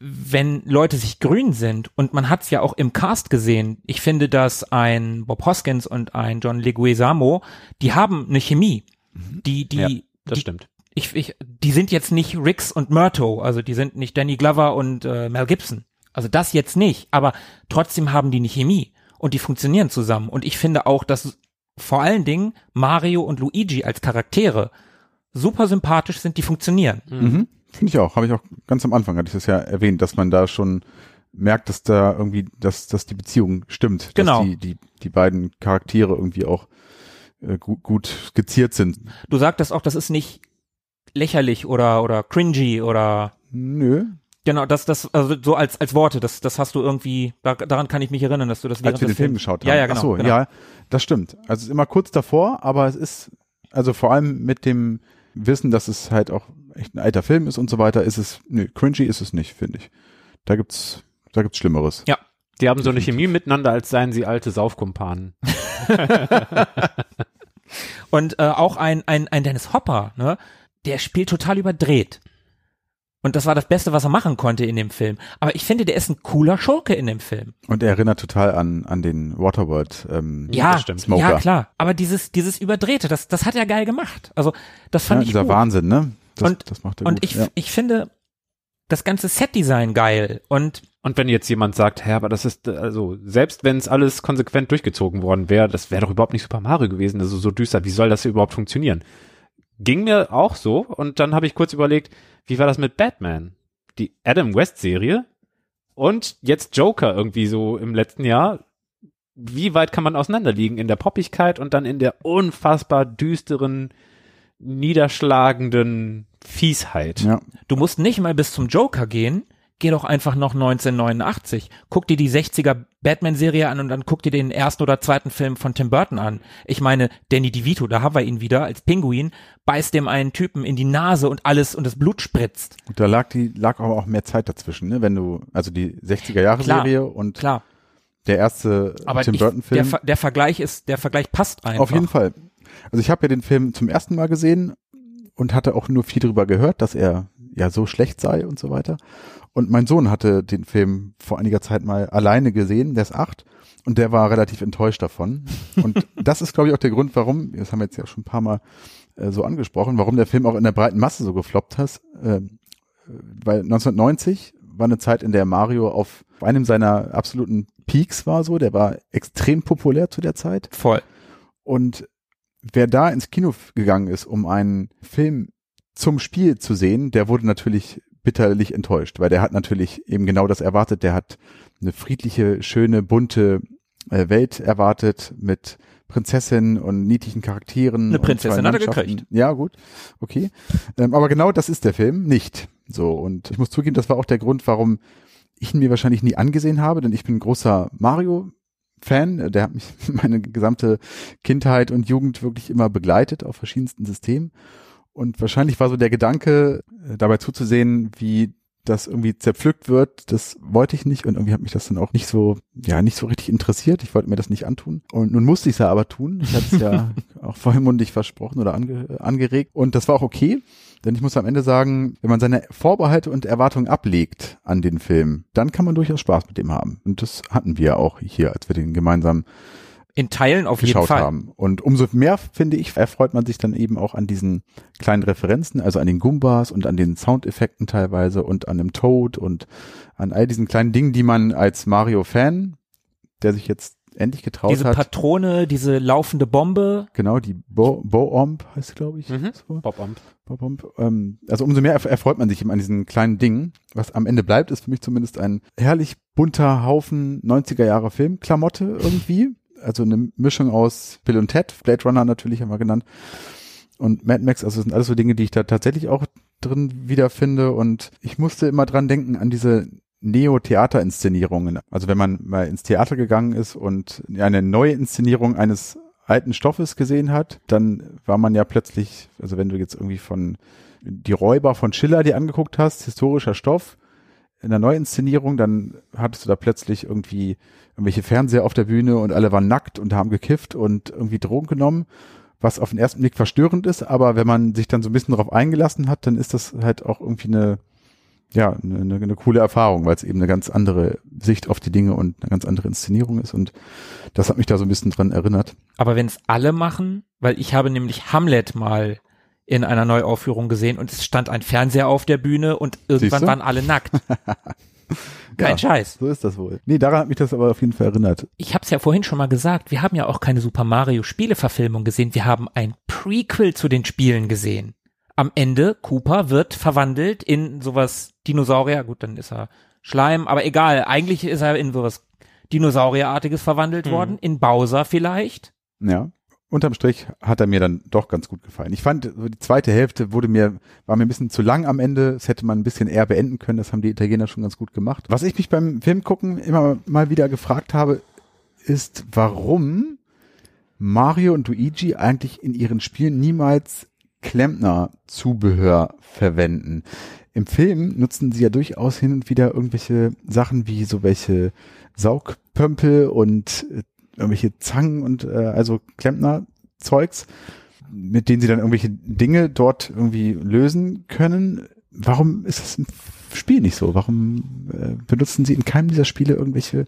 wenn Leute sich grün sind, und man hat es ja auch im Cast gesehen, ich finde, dass ein Bob Hoskins und ein John Leguizamo, die haben eine Chemie. Die, die, Ja, Das die, stimmt. ich, ich, die sind jetzt nicht Rix und Murto, also die sind nicht Danny Glover und äh, Mel Gibson. Also das jetzt nicht, aber trotzdem haben die eine Chemie und die funktionieren zusammen. Und ich finde auch, dass vor allen Dingen Mario und Luigi als Charaktere super sympathisch sind, die funktionieren. Mhm. Finde ich auch. Habe ich auch ganz am Anfang, hatte ich das ja erwähnt, dass man da schon merkt, dass da irgendwie, dass, dass die Beziehung stimmt. Genau. Dass die, die, die beiden Charaktere irgendwie auch äh, gut, gut skizziert sind. Du sagtest auch, das ist nicht lächerlich oder, oder cringy oder Nö. Genau, das, das, also so als, als Worte, das, das hast du irgendwie, da, daran kann ich mich erinnern, dass du das Als wir den Film geschaut haben. Ja, ja, genau. Ach so, genau. ja, das stimmt. Also es ist immer kurz davor, aber es ist, also vor allem mit dem Wissen, dass es halt auch echt ein alter Film ist und so weiter, ist es, nö, cringy ist es nicht, finde ich. Da gibt's, da gibt's Schlimmeres. Ja. Die haben so eine Chemie miteinander, als seien sie alte Saufkumpanen. Und äh, auch ein, ein, ein Dennis Hopper, ne, der spielt total überdreht. Und das war das Beste, was er machen konnte in dem Film. Aber ich finde, der ist ein cooler Schurke in dem Film. Und er erinnert total an, an den Waterworld, ähm, Ja. Smoker. ja klar. Aber dieses, dieses Überdrehte, das, das hat er geil gemacht. Also das ja, fand ich dieser gut. Wahnsinn, ne? Das, Und- das macht er Und gut. ich, ja. ich finde das ganze Setdesign geil. Und Und wenn jetzt jemand sagt, hä, aber das ist, äh, also, selbst wenn es alles konsequent durchgezogen worden wäre, das wäre doch überhaupt nicht Super Mario gewesen, also so düster, wie soll das hier überhaupt funktionieren? Ging mir auch so und dann habe ich kurz überlegt, wie war das mit Batman? Die Adam West Serie und jetzt Joker irgendwie so im letzten Jahr. Wie weit kann man auseinanderliegen in der Poppigkeit und dann in der unfassbar düsteren, niederschlagenden Fiesheit? ja. Du musst nicht mal bis zum Joker gehen. Geh doch einfach noch 1989. Guck dir die 60er Batman-Serie an und dann guck dir den ersten oder zweiten Film von Tim Burton an. Ich meine, Danny DeVito, da haben wir ihn wieder als Pinguin, beißt dem einen Typen in die Nase und alles und das Blut spritzt. Und da lag die, lag aber auch mehr Zeit dazwischen, ne? Wenn du, also die 60er Jahre Klar, Serie und Klar. der erste Aber Tim ich, Burton der, der Vergleich ist, der Vergleich passt einfach. Auf jeden Fall. Also ich habe ja den Film zum ersten Mal gesehen und hatte auch nur viel darüber gehört, dass er ja so schlecht sei und so weiter. Und mein Sohn hatte den Film vor einiger Zeit mal alleine gesehen, der ist acht, und der war relativ enttäuscht davon. Und das ist, glaube ich, auch der Grund, warum, das haben wir jetzt ja schon ein paar Mal äh, so angesprochen, warum der Film auch in der breiten Masse so gefloppt hat. Äh, weil 1990 war eine Zeit, in der Mario auf einem seiner absoluten Peaks war so, der war extrem populär zu der Zeit. Voll. Und wer da ins Kino gegangen ist, um einen Film zum Spiel zu sehen, der wurde natürlich bitterlich enttäuscht, weil der hat natürlich eben genau das erwartet. Der hat eine friedliche, schöne, bunte äh, Welt erwartet mit Prinzessinnen und niedlichen Charakteren. Eine Prinzessin hat er gekriegt. Ja, gut, okay. Ähm, aber genau das ist der Film nicht. So, und ich muss zugeben, das war auch der Grund, warum ich ihn mir wahrscheinlich nie angesehen habe, denn ich bin ein großer Mario-Fan. Der hat mich meine gesamte Kindheit und Jugend wirklich immer begleitet auf verschiedensten Systemen. Und wahrscheinlich war so der Gedanke, äh, dabei zuzusehen, wie das irgendwie zerpflückt wird, das wollte ich nicht und irgendwie hat mich das dann auch nicht so, ja, nicht so richtig interessiert. Ich wollte mir das nicht antun. Und nun musste ich es ja aber tun. Ich hatte es ja auch vollmundig versprochen oder ange, angeregt. Und das war auch okay. Denn ich muss am Ende sagen, wenn man seine Vorbehalte und Erwartungen ablegt an den Film, dann kann man durchaus Spaß mit dem haben. Und das hatten wir auch hier, als wir den gemeinsam In Teilen auf jeden Fall. haben. Und umso mehr, finde ich, erfreut man sich dann eben auch an diesen kleinen Referenzen, also an den Goombas und an den Soundeffekten teilweise und an dem Toad und an all diesen kleinen Dingen, die man als Mario-Fan, der sich jetzt endlich getraut Diese hat, Patrone, diese laufende Bombe. genau, die Bo Bo-Omb heißt sie, glaube ich. Mhm. So. Bob. Bob-Omb. Ähm, also umso mehr erf- erfreut man sich eben an diesen kleinen Dingen. Was am Ende bleibt, ist für mich zumindest ein herrlich bunter Haufen 90er Jahre Filmklamotte irgendwie. Also eine Mischung aus Bill und Ted, Blade Runner natürlich haben wir genannt. Und Mad Max, also das sind alles so Dinge, die ich da tatsächlich auch drin wiederfinde. Und ich musste immer dran denken an diese Neo-Theater-Inszenierungen. Also wenn man mal ins Theater gegangen ist und eine neue Inszenierung eines alten Stoffes gesehen hat, dann war man ja plötzlich, also wenn du jetzt irgendwie von die Räuber von Schiller dir angeguckt hast, historischer Stoff, in der Neuinszenierung, dann hattest du da plötzlich irgendwie irgendwelche Fernseher auf der Bühne und alle waren nackt und haben gekifft und irgendwie Drogen genommen, was auf den ersten Blick verstörend ist, aber wenn man sich dann so ein bisschen darauf eingelassen hat, dann ist das halt auch irgendwie eine, ja, eine, eine, coole Erfahrung, weil es eben eine ganz andere Sicht auf die Dinge und eine ganz andere Inszenierung ist und das hat mich da so ein bisschen dran erinnert. Aber wenn es alle machen, weil ich habe nämlich Hamlet mal in einer Neuaufführung gesehen und es stand ein Fernseher auf der Bühne und irgendwann waren alle nackt. Kein Ja. Scheiß. So ist das wohl. Nee, daran hat mich das aber auf jeden Fall erinnert. Ich habe es ja vorhin schon mal gesagt, wir haben ja auch keine Super Mario Spieleverfilmung gesehen, wir haben ein Prequel zu den Spielen gesehen. Am Ende, Cooper wird verwandelt in sowas Dinosaurier, gut, dann ist er Schleim, aber egal, eigentlich ist er in sowas Dinosaurierartiges verwandelt Mhm. worden, in Bowser vielleicht. Ja. Unterm Strich hat er mir dann doch ganz gut gefallen. Ich fand, die zweite Hälfte wurde mir, war mir ein bisschen zu lang am Ende. Das hätte man ein bisschen eher beenden können. Das haben die Italiener schon ganz gut gemacht. Was ich mich beim Film gucken immer mal wieder gefragt habe, ist, warum Mario und Luigi eigentlich in ihren Spielen niemals Klempner-Zubehör verwenden. Im Film nutzen sie ja durchaus hin und wieder irgendwelche Sachen wie so welche Saugpömpel und irgendwelche Zangen und äh, also Klempner-Zeugs, mit denen sie dann irgendwelche Dinge dort irgendwie lösen können. Warum ist das im Spiel nicht so? Warum äh, benutzen sie in keinem dieser Spiele irgendwelche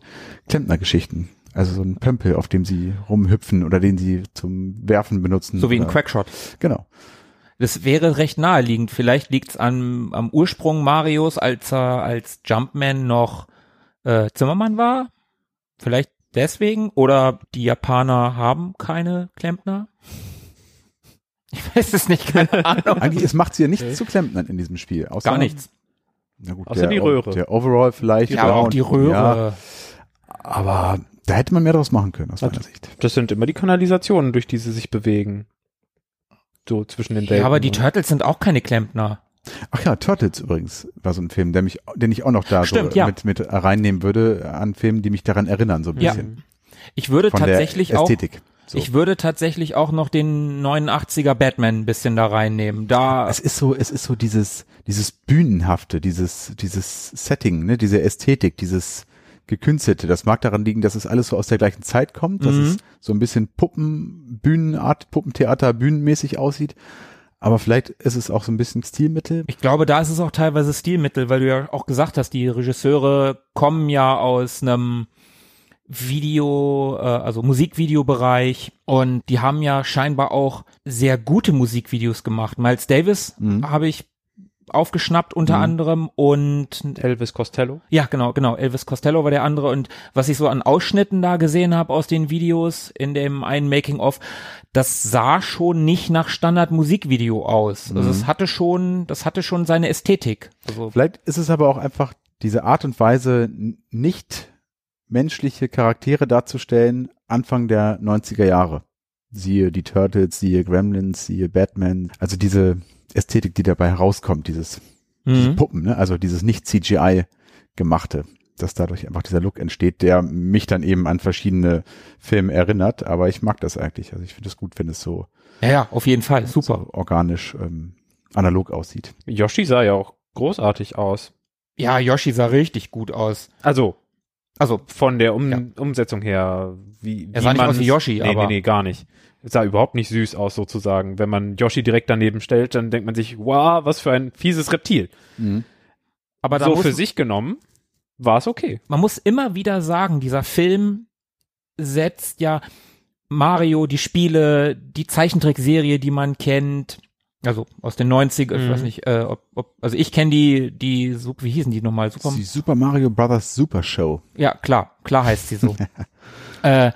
Klempner-Geschichten? Also so ein Pömpel, auf dem sie rumhüpfen oder den sie zum Werfen benutzen. So wie in oder, Quackshot. Genau. Das wäre recht naheliegend. Vielleicht liegt's am, am Ursprung Marios, als er als Jumpman noch äh, Zimmermann war. Vielleicht deswegen. Oder die Japaner haben keine Klempner. Ich weiß es nicht, keine Ahnung. Eigentlich, es macht sie ja nichts zu Klempnern in diesem Spiel. Außer, Gar nichts. Na gut, Außer der, die Röhre. Der Overall vielleicht. Ja, aber auch die Röhre. Ja, aber da hätte man mehr draus machen können, aus Also- meiner Sicht. Das sind immer die Kanalisationen, durch die sie sich bewegen. So zwischen den Ja, Welten. aber die Turtles sind auch keine Klempner. Ach ja, Turtles übrigens war so ein Film, der mich, den ich auch noch da Stimmt, so ja. mit, mit reinnehmen würde an Filmen, die mich daran erinnern, so ein Ja. bisschen. Ich würde Von tatsächlich auch. So. ich würde tatsächlich auch noch den 89er Batman ein bisschen da reinnehmen. Da, es ist so, es ist so dieses, dieses Bühnenhafte, dieses, dieses Setting, ne, diese Ästhetik, dieses Gekünstelte. Das mag daran liegen, dass es alles so aus der gleichen Zeit kommt, dass Mhm. es so ein bisschen Puppen, Bühnenart, Puppentheater, bühnenmäßig aussieht. Aber vielleicht ist es auch so ein bisschen Stilmittel. Ich glaube, da ist es auch teilweise Stilmittel, weil du ja auch gesagt hast, die Regisseure kommen ja aus einem Video, äh, also Musikvideobereich und die haben ja scheinbar auch sehr gute Musikvideos gemacht. Miles Davis Mhm. habe ich aufgeschnappt unter Mhm. anderem und Elvis Costello. ja, genau, genau. Elvis Costello war der andere. Und was ich so an Ausschnitten da gesehen habe aus den Videos in dem einen Making-of, das sah schon nicht nach Standard-Musikvideo aus. Also Mhm. es hatte schon, das hatte schon seine Ästhetik. Also Vielleicht ist es aber auch einfach diese Art und Weise, nicht menschliche Charaktere darzustellen, Anfang der 90er Jahre. Siehe die Turtles, siehe Gremlins, siehe Batman. Also diese Ästhetik, die dabei herauskommt, dieses diese mhm. Puppen, ne? also dieses nicht CGI gemachte, dass dadurch einfach dieser Look entsteht, der mich dann eben an verschiedene Filme erinnert. Aber ich mag das eigentlich. Also ich finde es gut, wenn es so, ja, ja, auf jeden Fall. Super. so organisch ähm, analog aussieht. Yoshi sah ja auch großartig aus. Ja, Yoshi sah richtig gut aus. Also Also, von der um Ja. Umsetzung her, wie, Er wie sah nicht man aus wie Yoshi, nee, aber- Nee, nee, gar nicht. Es sah überhaupt nicht süß aus sozusagen. Wenn man Yoshi direkt daneben stellt, dann denkt man sich, wow, was für ein fieses Reptil. aber da so muss, für sich genommen war es okay. man muss immer wieder sagen, dieser Film setzt ja Mario, die Spiele, die Zeichentrickserie, die man kennt, also aus den 90 ich Mhm. weiß nicht, äh, ob, ob, also ich kenne die, die, wie hießen die nochmal? Super, Die Super Mario Brothers Super Show. ja, klar, klar heißt sie so. äh,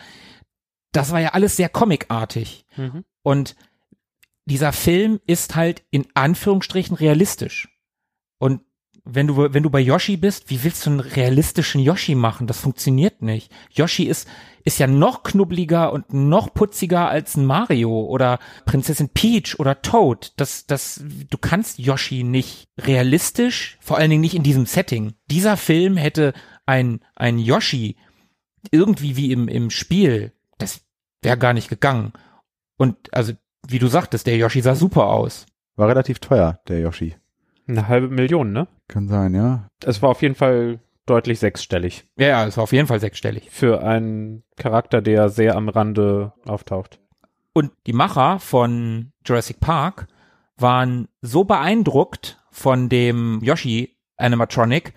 das war ja alles sehr comicartig. Und dieser Film ist halt in Anführungsstrichen realistisch. Und wenn du, wenn du bei Yoshi bist, wie willst du einen realistischen Yoshi machen? Das funktioniert nicht. Yoshi ist, ist ja noch knubbeliger und noch putziger als ein Mario oder Prinzessin Peach oder Toad. Das, das, du kannst Yoshi nicht realistisch, vor allen Dingen nicht in diesem Setting. Dieser Film hätte ein, ein Yoshi irgendwie wie im, im Spiel, das wäre gar nicht gegangen. Und also, wie du sagtest, der Yoshi sah super aus. War relativ teuer, der Yoshi. Eine halbe Million, ne? Kann sein, ja. Es war auf jeden Fall deutlich sechsstellig Ja, ja, es war auf jeden Fall sechsstellig. für einen Charakter, der sehr am Rande auftaucht. Und die Macher von Jurassic Park waren so beeindruckt von dem Yoshi Animatronic,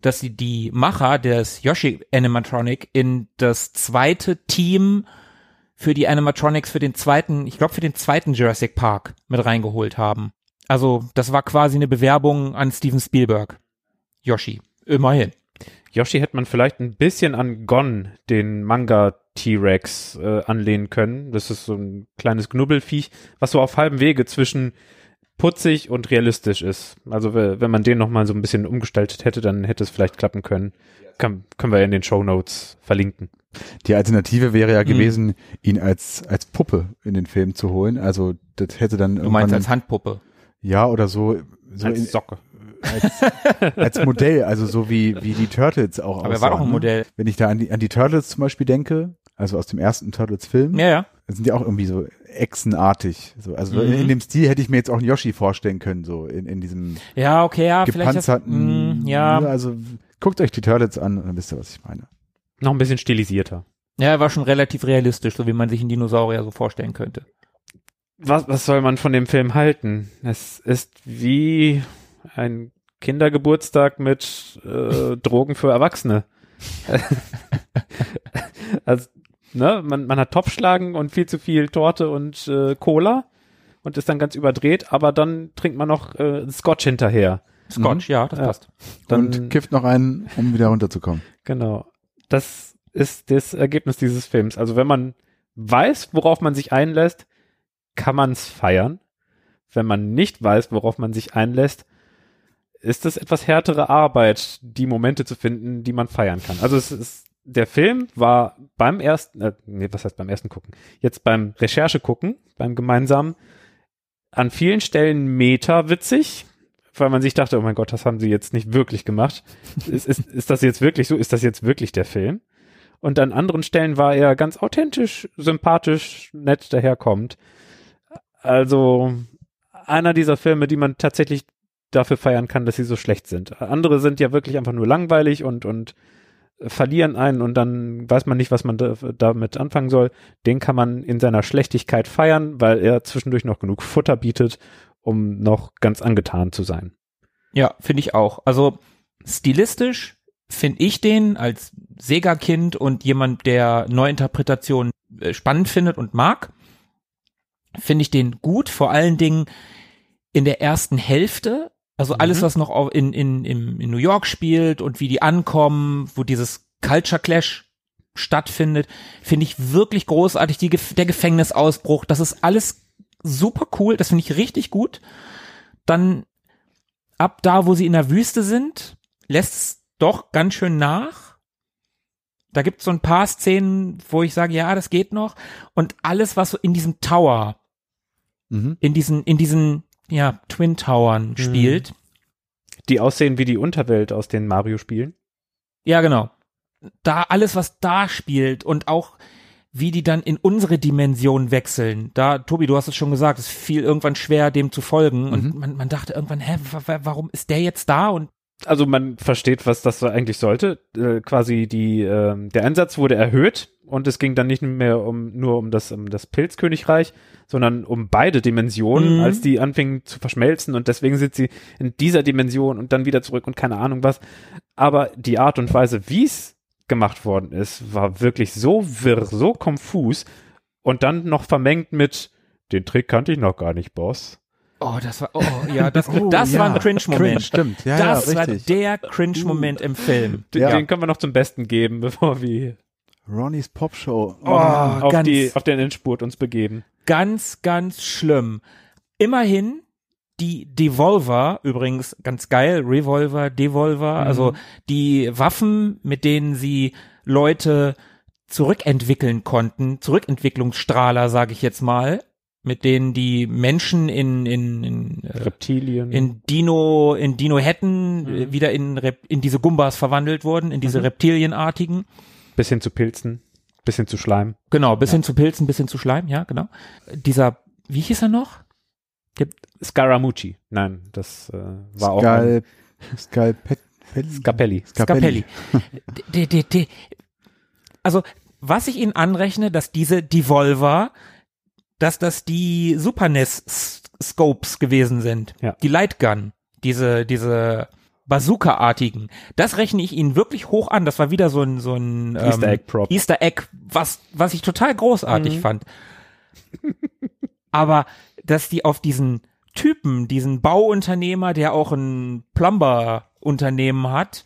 dass sie die Macher des Yoshi Animatronic in das zweite Team für die Animatronics für den zweiten, ich glaube für den zweiten Jurassic Park mit reingeholt haben. Also das war quasi eine Bewerbung an Steven Spielberg. Yoshi, immerhin. Yoshi hätte man vielleicht ein bisschen an Gon, den Manga T-Rex, äh, anlehnen können. Das ist so ein kleines Knubbelfiech, was so auf halbem Wege zwischen putzig und realistisch ist. Also we- wenn man den noch mal so ein bisschen umgestaltet hätte, dann hätte es vielleicht klappen können. Kann, können wir in den Show Notes verlinken. Die Alternative wäre ja Mhm. gewesen, ihn als, als Puppe in den Film zu holen. Also das hätte dann Du meinst als Handpuppe. ja oder so, so Als in, Socke. als, als Modell, also so wie, wie die Turtles auch Aber er war aussahen, doch ein ne? Modell. Wenn ich da an die, an die Turtles zum Beispiel denke, also aus dem ersten Turtles-Film, Ja, ja. sind die auch irgendwie so echsenartig. So, also Mhm. in, in dem Stil hätte ich mir jetzt auch einen Yoshi vorstellen können, so in, in diesem Ja, okay, ja, vielleicht. Das, gepanzerten. mh, ja, Also guckt euch die Turtles an und dann wisst ihr, was ich meine. Noch ein bisschen stilisierter. ja, er war schon relativ realistisch, so wie man sich einen Dinosaurier so vorstellen könnte. Was, was soll man von dem Film halten? Es ist wie ein Kindergeburtstag mit äh, Drogen für Erwachsene. also, ne, man, man hat Topfschlagen und viel zu viel Torte und äh, Cola und ist dann ganz überdreht, aber dann trinkt man noch äh, Scotch hinterher. Scotch, ja, das Ja. passt. Dann, und kifft noch einen, um wieder runterzukommen. Genau. Das ist das Ergebnis dieses Films. Also wenn man weiß, worauf man sich einlässt, kann man es feiern. Wenn man nicht weiß, worauf man sich einlässt, ist es etwas härtere Arbeit, die Momente zu finden, die man feiern kann. Also es ist, der Film war beim ersten, äh, nee, was heißt beim ersten gucken? Jetzt beim Recherche gucken, beim gemeinsamen, an vielen Stellen meta witzig, weil man sich dachte, oh mein Gott, das haben sie jetzt nicht wirklich gemacht. ist, ist, ist das jetzt wirklich so? Ist das jetzt wirklich der Film? Und an anderen Stellen war er ganz authentisch, sympathisch, nett daherkommt. Also einer dieser Filme, die man tatsächlich dafür feiern kann, dass sie so schlecht sind. Andere sind ja wirklich einfach nur langweilig und, und verlieren einen und dann weiß man nicht, was man da, damit anfangen soll. Den kann man in seiner Schlechtigkeit feiern, weil er zwischendurch noch genug Futter bietet, um noch ganz angetan zu sein. Ja, finde ich auch. Also stilistisch finde ich den als Sega-Kind und jemand, der Neuinterpretationen äh, spannend findet und mag, finde ich den gut. Vor allen Dingen in der ersten Hälfte Also alles, was noch in, in, in, in New York spielt und wie die ankommen, wo dieses Culture Clash stattfindet, finde ich wirklich großartig. Die, der Gefängnisausbruch, das ist alles super cool, das finde ich richtig gut. Dann ab da, wo sie in der Wüste sind, lässt es doch ganz schön nach. Da gibt es so ein paar Szenen, wo ich sage, ja, das geht noch. Und alles, was so in diesem Tower, Mhm. in diesen, in diesen, ja, Twin Towern spielt. Die aussehen wie die Unterwelt aus den Mario-Spielen. Ja, genau. Da alles, was da spielt und auch wie die dann in unsere Dimension wechseln. Da, Tobi, du hast es schon gesagt, es fiel irgendwann schwer, dem zu folgen. Und man, man dachte irgendwann, hä, wa- wa- warum ist der jetzt da? Und Also man versteht, was das eigentlich sollte. Äh, quasi die, ähm, der Einsatz wurde erhöht und es ging dann nicht mehr um nur um das, um das Pilzkönigreich, sondern um beide Dimensionen, Mhm. als die anfingen zu verschmelzen und deswegen sind sie in dieser Dimension und dann wieder zurück und keine Ahnung was. Aber die Art und Weise, wie es gemacht worden ist, war wirklich so wirr, so konfus und dann noch vermengt mit den Trick kannte ich noch gar nicht, Boss. oh, das war, oh, ja, das, Oh, das ja. war ein Cringe-Moment. Cringe, stimmt. Ja, das ja, war der Cringe-Moment im Film. Den, Ja. den können wir noch zum Besten geben, bevor wir Ronnies Popshow. Oh, auf, ganz, die, auf den Endspurt uns begeben. ganz, ganz schlimm. Immerhin die Devolver, übrigens ganz geil, Revolver, Devolver, also die Waffen, mit denen sie Leute zurückentwickeln konnten, Zurückentwicklungsstrahler, sage ich jetzt mal, mit denen die Menschen in in in, äh, Reptilien. in Dino in Dino hätten äh, wieder in Rep in diese Gumbas verwandelt wurden, in diese Reptilienartigen. bis hin zu Pilzen, bis hin zu Schleim. Genau, bis hin zu Pilzen, bis hin zu Schleim, ja, genau. Dieser, wie hieß er noch? Scaramucci. Nein, das äh, war auch Skal, Skalpelli. Scapelli. Scapelli. D- d- Also, was ich Ihnen anrechne, dass diese Devolver, dass das die Super NES Scopes gewesen sind. Ja. Die Lightgun. Diese, diese Bazooka-artigen. Das rechne ich Ihnen wirklich hoch an. Das war wieder so ein, so ein Easter ähm, Egg Prop. Easter Egg, was, was ich total großartig Mhm. fand. Aber, dass die auf diesen Typen, diesen Bauunternehmer, der auch ein Plumber-Unternehmen hat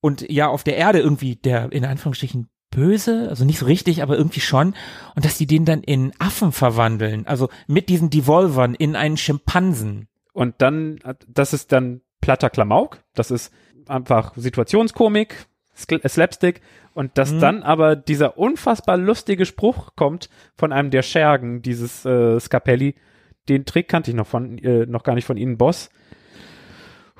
und ja auf der Erde irgendwie der in Anführungsstrichen böse, also nicht so richtig, aber irgendwie schon, und dass die den dann in Affen verwandeln, also mit diesen Devolvern in einen Schimpansen. Und dann, das ist dann platter Klamauk. Das ist einfach Situationskomik, Slapstick. Und dass Mhm. dann aber dieser unfassbar lustige Spruch kommt von einem der Schergen, dieses äh, Scapelli. Den Trick kannte ich noch von, äh, noch gar nicht von Ihnen, Boss.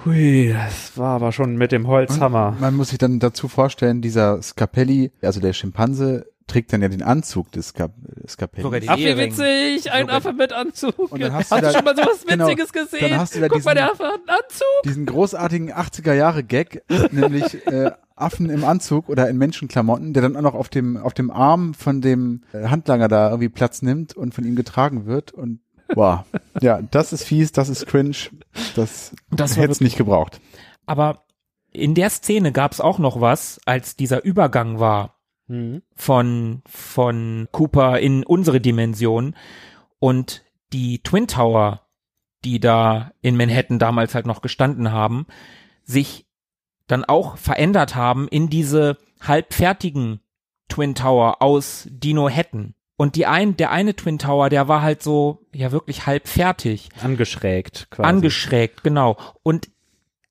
Hui, das war aber schon mit dem Holzhammer. Man muss sich dann dazu vorstellen, dieser Scapelli, also der Schimpanse, trägt dann ja den Anzug des Ska Scapelli. Sogar die- Ach, wie witzig, ein Sogar- Affe mit Anzug. Und dann hast hast du du da- schon mal sowas genau, Witziges gesehen? dann hast du da Guck mal, diesen- der Affe hat einen Anzug. diesen großartigen 80er Jahre Gag, nämlich äh, Affen im Anzug oder in Menschenklamotten, der dann auch noch auf dem auf dem Arm von dem äh, Handlanger da irgendwie Platz nimmt und von ihm getragen wird und wow. Ja, das ist fies, das ist cringe, das, Das hätte es nicht gebraucht. Aber in der Szene gab es auch noch was, als dieser Übergang war Mhm. von, von Cooper in unsere Dimension und die Twin Tower, die da in Manhattan damals halt noch gestanden haben, sich dann auch verändert haben in diese halbfertigen Twin Tower aus Dino Hatton. Und die ein, der eine Twin Tower, der war halt so, ja wirklich halb fertig. Angeschrägt quasi. Angeschrägt, genau. Und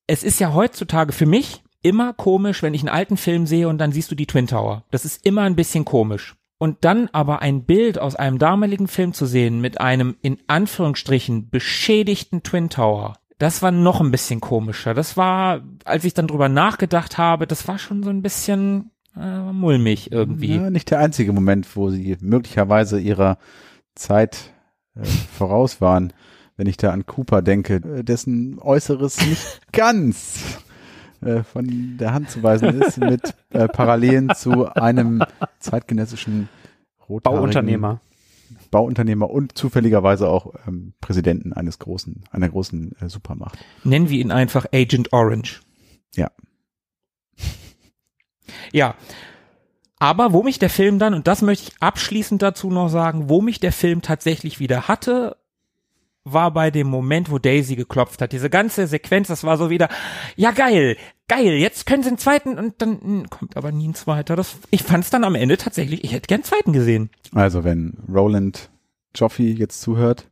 es ist ja heutzutage für mich immer komisch, wenn ich einen alten Film sehe und dann siehst du die Twin Tower. Das ist immer ein bisschen komisch. Und dann aber ein Bild aus einem damaligen Film zu sehen mit einem in Anführungsstrichen beschädigten Twin Tower, das war noch ein bisschen komischer. Das war, als ich dann drüber nachgedacht habe, das war schon so ein bisschen äh, mulmig irgendwie. Ja, nicht der einzige Moment, wo sie möglicherweise ihrer Zeit äh, voraus waren. Wenn ich da an Cooper denke, äh, dessen Äußeres nicht ganz äh, von der Hand zu weisen ist, mit äh, Parallelen zu einem zeitgenössischen Bauunternehmer. Bauunternehmer und zufälligerweise auch ähm, Präsidenten eines großen, einer großen äh, Supermacht. Nennen wir ihn einfach Agent Orange. Ja. Ja. Aber wo mich der Film dann, und das möchte ich abschließend dazu noch sagen, wo mich der Film tatsächlich wieder hatte, war bei dem Moment, wo Daisy geklopft hat. Diese ganze Sequenz, das war so wieder, ja geil, geil, jetzt können sie einen zweiten und dann hm, kommt aber nie ein zweiter. Das, ich fand es dann am Ende tatsächlich, ich hätte gern einen zweiten gesehen. Also wenn Roland Joffe jetzt zuhört.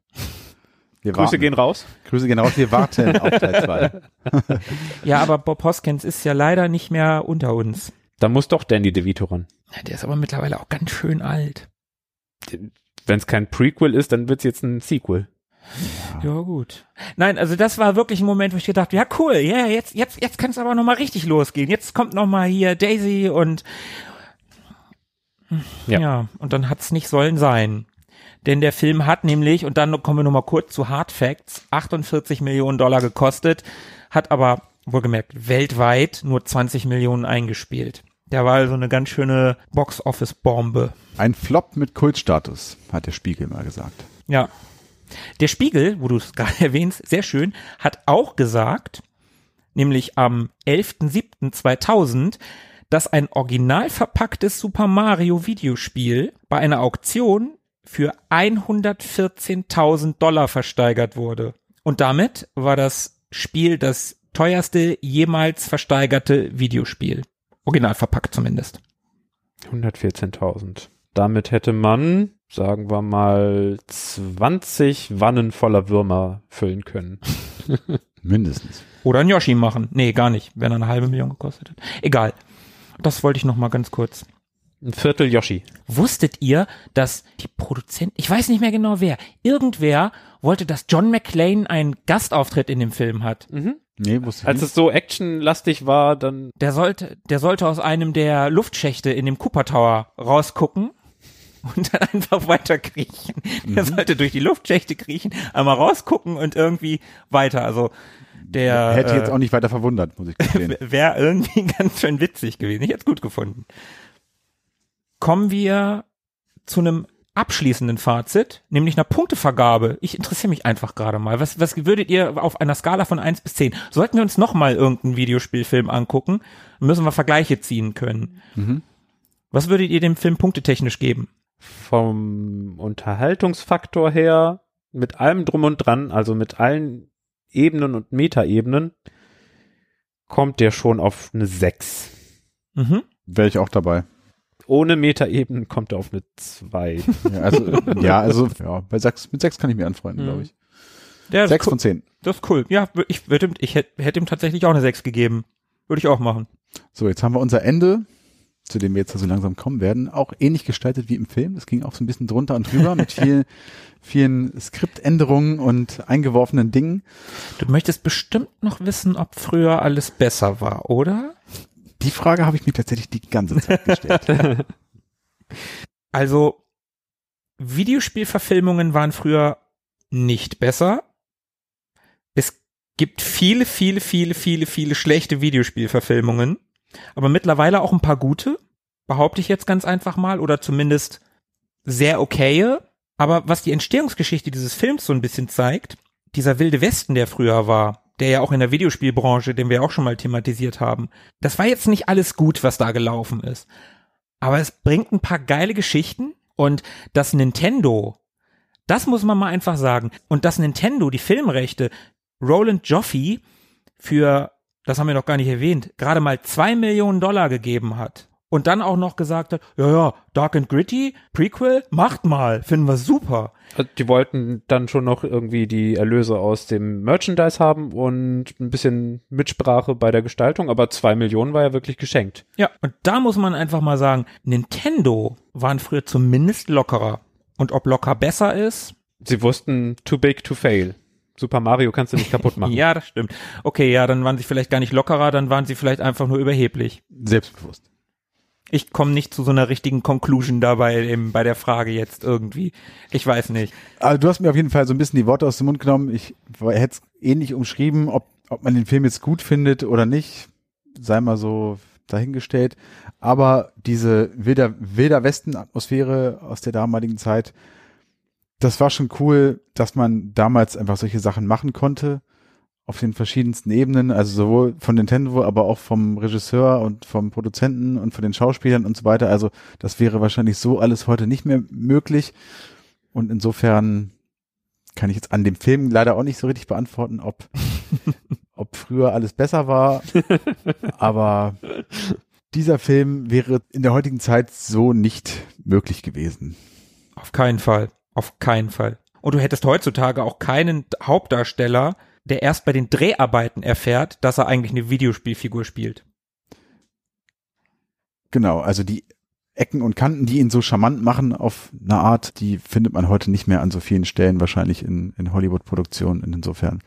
Wir Grüße warten. gehen raus. Grüße gehen raus, wir warten auf Teil 2. Ja, aber Bob Hoskins ist ja leider nicht mehr unter uns. Da muss doch Danny DeVito ran. Ja, Der ist aber mittlerweile auch ganz schön alt. Wenn es kein Prequel ist, dann wird's jetzt ein Sequel. Ja, gut. Nein, also das war wirklich ein Moment, wo ich gedacht, ja cool, ja, jetzt, jetzt, jetzt kann es aber nochmal richtig losgehen. Jetzt kommt nochmal hier Daisy und Ja. ja, und dann hat's nicht sollen sein. Denn der Film hat nämlich, und dann kommen wir nochmal kurz zu Hard Facts, 48 Millionen Dollar gekostet, hat aber wohlgemerkt weltweit nur 20 Millionen eingespielt. Der war also eine ganz schöne Box-Office-Bombe. Ein Flop mit Kultstatus, hat der Spiegel mal gesagt. Ja. Der Spiegel, wo du es gerade erwähnst, sehr schön, hat auch gesagt, nämlich am 11.07.2000, dass ein original verpacktes Super Mario Videospiel bei einer Auktion für 114.000 Dollar versteigert wurde. Und damit war das Spiel das teuerste jemals versteigerte Videospiel. Original verpackt zumindest. 114.000. Damit hätte man, sagen wir mal, 20 Wannen voller Würmer füllen können. Mindestens. Oder ein Yoshi machen. Nee, gar nicht, wenn er eine halbe Million gekostet hat. Egal. Das wollte ich noch mal ganz kurz. Ein Viertel Yoshi. Wusstet ihr, dass die Produzenten, ich weiß nicht mehr genau wer, irgendwer wollte, dass John McClane einen Gastauftritt in dem Film hat. Nee, wusste ich Als nicht. es so actionlastig war, dann Der sollte, der sollte aus einem der Luftschächte in dem Cooper Tower rausgucken und dann einfach weiter kriechen. Der sollte durch die Luftschächte kriechen, einmal rausgucken und irgendwie weiter. Also der Hätte jetzt äh, auch nicht weiter verwundert, muss ich gestehen. wäre irgendwie ganz schön witzig gewesen. Ich hätte es gut gefunden. Kommen wir zu einem abschließenden Fazit, nämlich einer Punktevergabe. Ich interessiere mich einfach gerade mal. Was, was würdet ihr auf einer Skala von 1 bis 10? Sollten wir uns nochmal irgendeinen Videospielfilm angucken, müssen wir Vergleiche ziehen können. Mhm. Was würdet ihr dem Film punktetechnisch geben? Vom Unterhaltungsfaktor her, mit allem drum und dran, also mit allen Ebenen und Metaebenen, kommt der schon auf eine 6. Mhm. Wäre ich auch dabei. Ohne Metaebenen kommt er auf eine 2. Ja, also, ja, also ja, bei sechs, mit sechs kann ich mir anfreunden, Mhm. glaube ich. Ist Sechs cool. von zehn. Das ist cool. Ja, ich, würde, ich hätte, hätte ihm tatsächlich auch eine 6 gegeben. Würde ich auch machen. So, jetzt haben wir unser Ende, zu dem wir jetzt so langsam kommen werden, auch ähnlich gestaltet wie im Film. Das ging auch so ein bisschen drunter und drüber mit viel, vielen Skriptänderungen und eingeworfenen Dingen. Du möchtest bestimmt noch wissen, ob früher alles besser war, oder? Die Frage habe ich mir tatsächlich die ganze Zeit gestellt. Also, Videospielverfilmungen waren früher nicht besser. Es gibt viele, viele, viele, viele, viele schlechte Videospielverfilmungen, aber mittlerweile auch ein paar gute, behaupte ich jetzt ganz einfach mal, oder zumindest sehr okaye. Aber was die Entstehungsgeschichte dieses Films so ein bisschen zeigt, dieser wilde Westen, der früher war, der ja auch in der Videospielbranche, den wir auch schon mal thematisiert haben, das war jetzt nicht alles gut, was da gelaufen ist. Aber es bringt ein paar geile Geschichten und das Nintendo, das muss man mal einfach sagen. Und das Nintendo, die Filmrechte, Roland Joffe für, das haben wir noch gar nicht erwähnt, gerade mal zwei Millionen Dollar gegeben hat. Und dann auch noch gesagt hat, ja, ja, Dark and Gritty, Prequel, macht mal, finden wir super. Also die wollten dann schon noch irgendwie die Erlöse aus dem Merchandise haben und ein bisschen Mitsprache bei der Gestaltung, aber zwei Millionen war ja wirklich geschenkt. Ja, und da muss man einfach mal sagen, Nintendo waren früher zumindest lockerer. Und ob locker besser ist, Sie wussten, too big to fail. Super Mario kannst du nicht kaputt machen. ja, das stimmt. Okay, ja, dann waren sie vielleicht gar nicht lockerer, dann waren sie vielleicht einfach nur überheblich. Selbstbewusst. Ich komme nicht zu so einer richtigen Conclusion dabei eben bei der Frage jetzt irgendwie. Ich weiß nicht. Also du hast mir auf jeden Fall so ein bisschen die Worte aus dem Mund genommen. Ich hätte es ähnlich umschrieben, ob, ob man den Film jetzt gut findet oder nicht, sei mal so dahingestellt. Aber diese wilder, wilder Westen-Atmosphäre aus der damaligen Zeit, das war schon cool, dass man damals einfach solche Sachen machen konnte. Auf den verschiedensten Ebenen, also sowohl von Nintendo, aber auch vom Regisseur und vom Produzenten und von den Schauspielern und so weiter. Also das wäre wahrscheinlich so alles heute nicht mehr möglich. Und insofern kann ich jetzt an dem Film leider auch nicht so richtig beantworten, ob, ob früher alles besser war. Aber dieser Film wäre in der heutigen Zeit so nicht möglich gewesen. Auf keinen Fall. Auf keinen Fall. Und du hättest heutzutage auch keinen Hauptdarsteller, der erst bei den Dreharbeiten erfährt, dass er eigentlich eine Videospielfigur spielt. Genau, also die Ecken und Kanten, die ihn so charmant machen auf eine Art, die findet man heute nicht mehr an so vielen Stellen, wahrscheinlich in, in Hollywood-Produktionen insofern.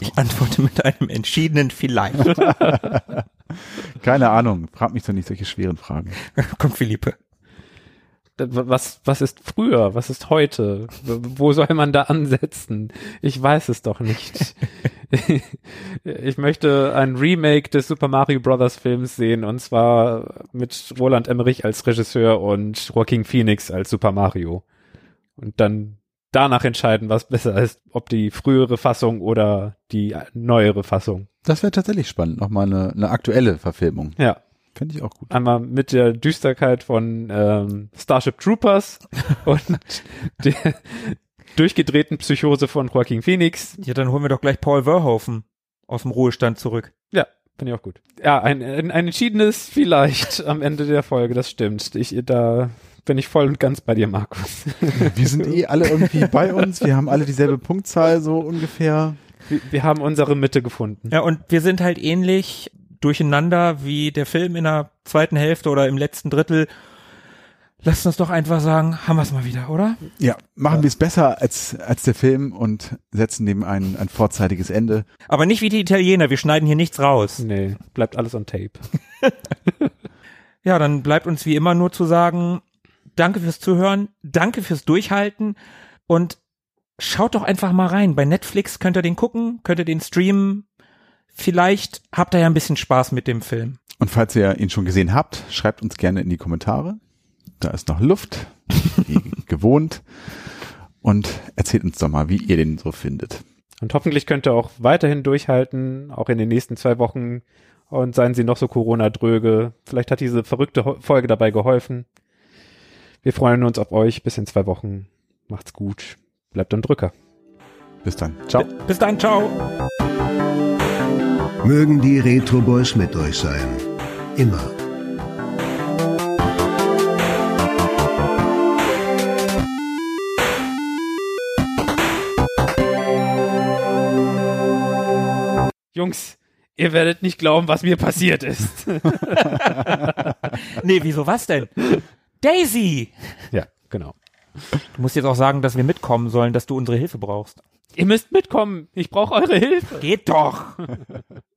Ich antworte mit einem entschiedenen Vielleicht. Keine Ahnung, frag mich doch nicht solche schweren Fragen. Kommt Philippe. Was, was ist früher? Was ist heute? Wo soll man da ansetzen? Ich weiß es doch nicht. ich möchte ein Remake des Super Mario Brothers Films sehen und zwar mit Roland Emmerich als Regisseur und Joaquin Phoenix als Super Mario. Und dann danach entscheiden, was besser ist, ob die frühere Fassung oder die neuere Fassung. Das wäre tatsächlich spannend, nochmal eine, eine aktuelle Verfilmung. Ja. Finde ich auch gut. Einmal mit der Düsterkeit von ähm, Starship Troopers und der durchgedrehten Psychose von Joaquin Phoenix. Ja, dann holen wir doch gleich Paul Verhoeven aus dem Ruhestand zurück. Ja, finde ich auch gut. Ja, ein, ein, ein entschiedenes vielleicht am Ende der Folge, das stimmt. Ich, da bin ich voll und ganz bei dir, Markus. Wir sind eh alle irgendwie bei uns. Wir haben alle dieselbe Punktzahl, so ungefähr. Wir, wir haben unsere Mitte gefunden. Ja, und wir sind halt ähnlich durcheinander wie der Film in der zweiten Hälfte oder im letzten Drittel. Lasst uns doch einfach sagen, haben wir es mal wieder, oder? Ja, machen wir es besser als, als der Film und setzen dem ein, ein vorzeitiges Ende. Aber nicht wie die Italiener, wir schneiden hier nichts raus. Nee, bleibt alles on tape. Ja, dann bleibt uns wie immer nur zu sagen, danke fürs Zuhören, danke fürs Durchhalten und schaut doch einfach mal rein. Bei Netflix könnt ihr den gucken, könnt ihr den streamen. Vielleicht habt ihr ja ein bisschen Spaß mit dem Film. Und falls ihr ihn schon gesehen habt, schreibt uns gerne in die Kommentare. Da ist noch Luft, wie gewohnt. Und erzählt uns doch mal, wie ihr den so findet. Und hoffentlich könnt ihr auch weiterhin durchhalten, auch in den nächsten zwei Wochen. Und seien sie noch so Corona-dröge. Vielleicht hat diese verrückte Folge dabei geholfen. Wir freuen uns auf euch. Bis in zwei Wochen. Macht's gut. Bleibt am Drücker. Bis dann. Ciao. Bis dann, ciao. Mögen die Retro Boys mit euch sein. Immer. Jungs, ihr werdet nicht glauben, was mir passiert ist. Nee, wieso was denn? Daisy! ja, genau. Du musst jetzt auch sagen, dass wir mitkommen sollen, dass du unsere Hilfe brauchst. Ihr müsst mitkommen. Ich brauche eure Hilfe. Geht doch!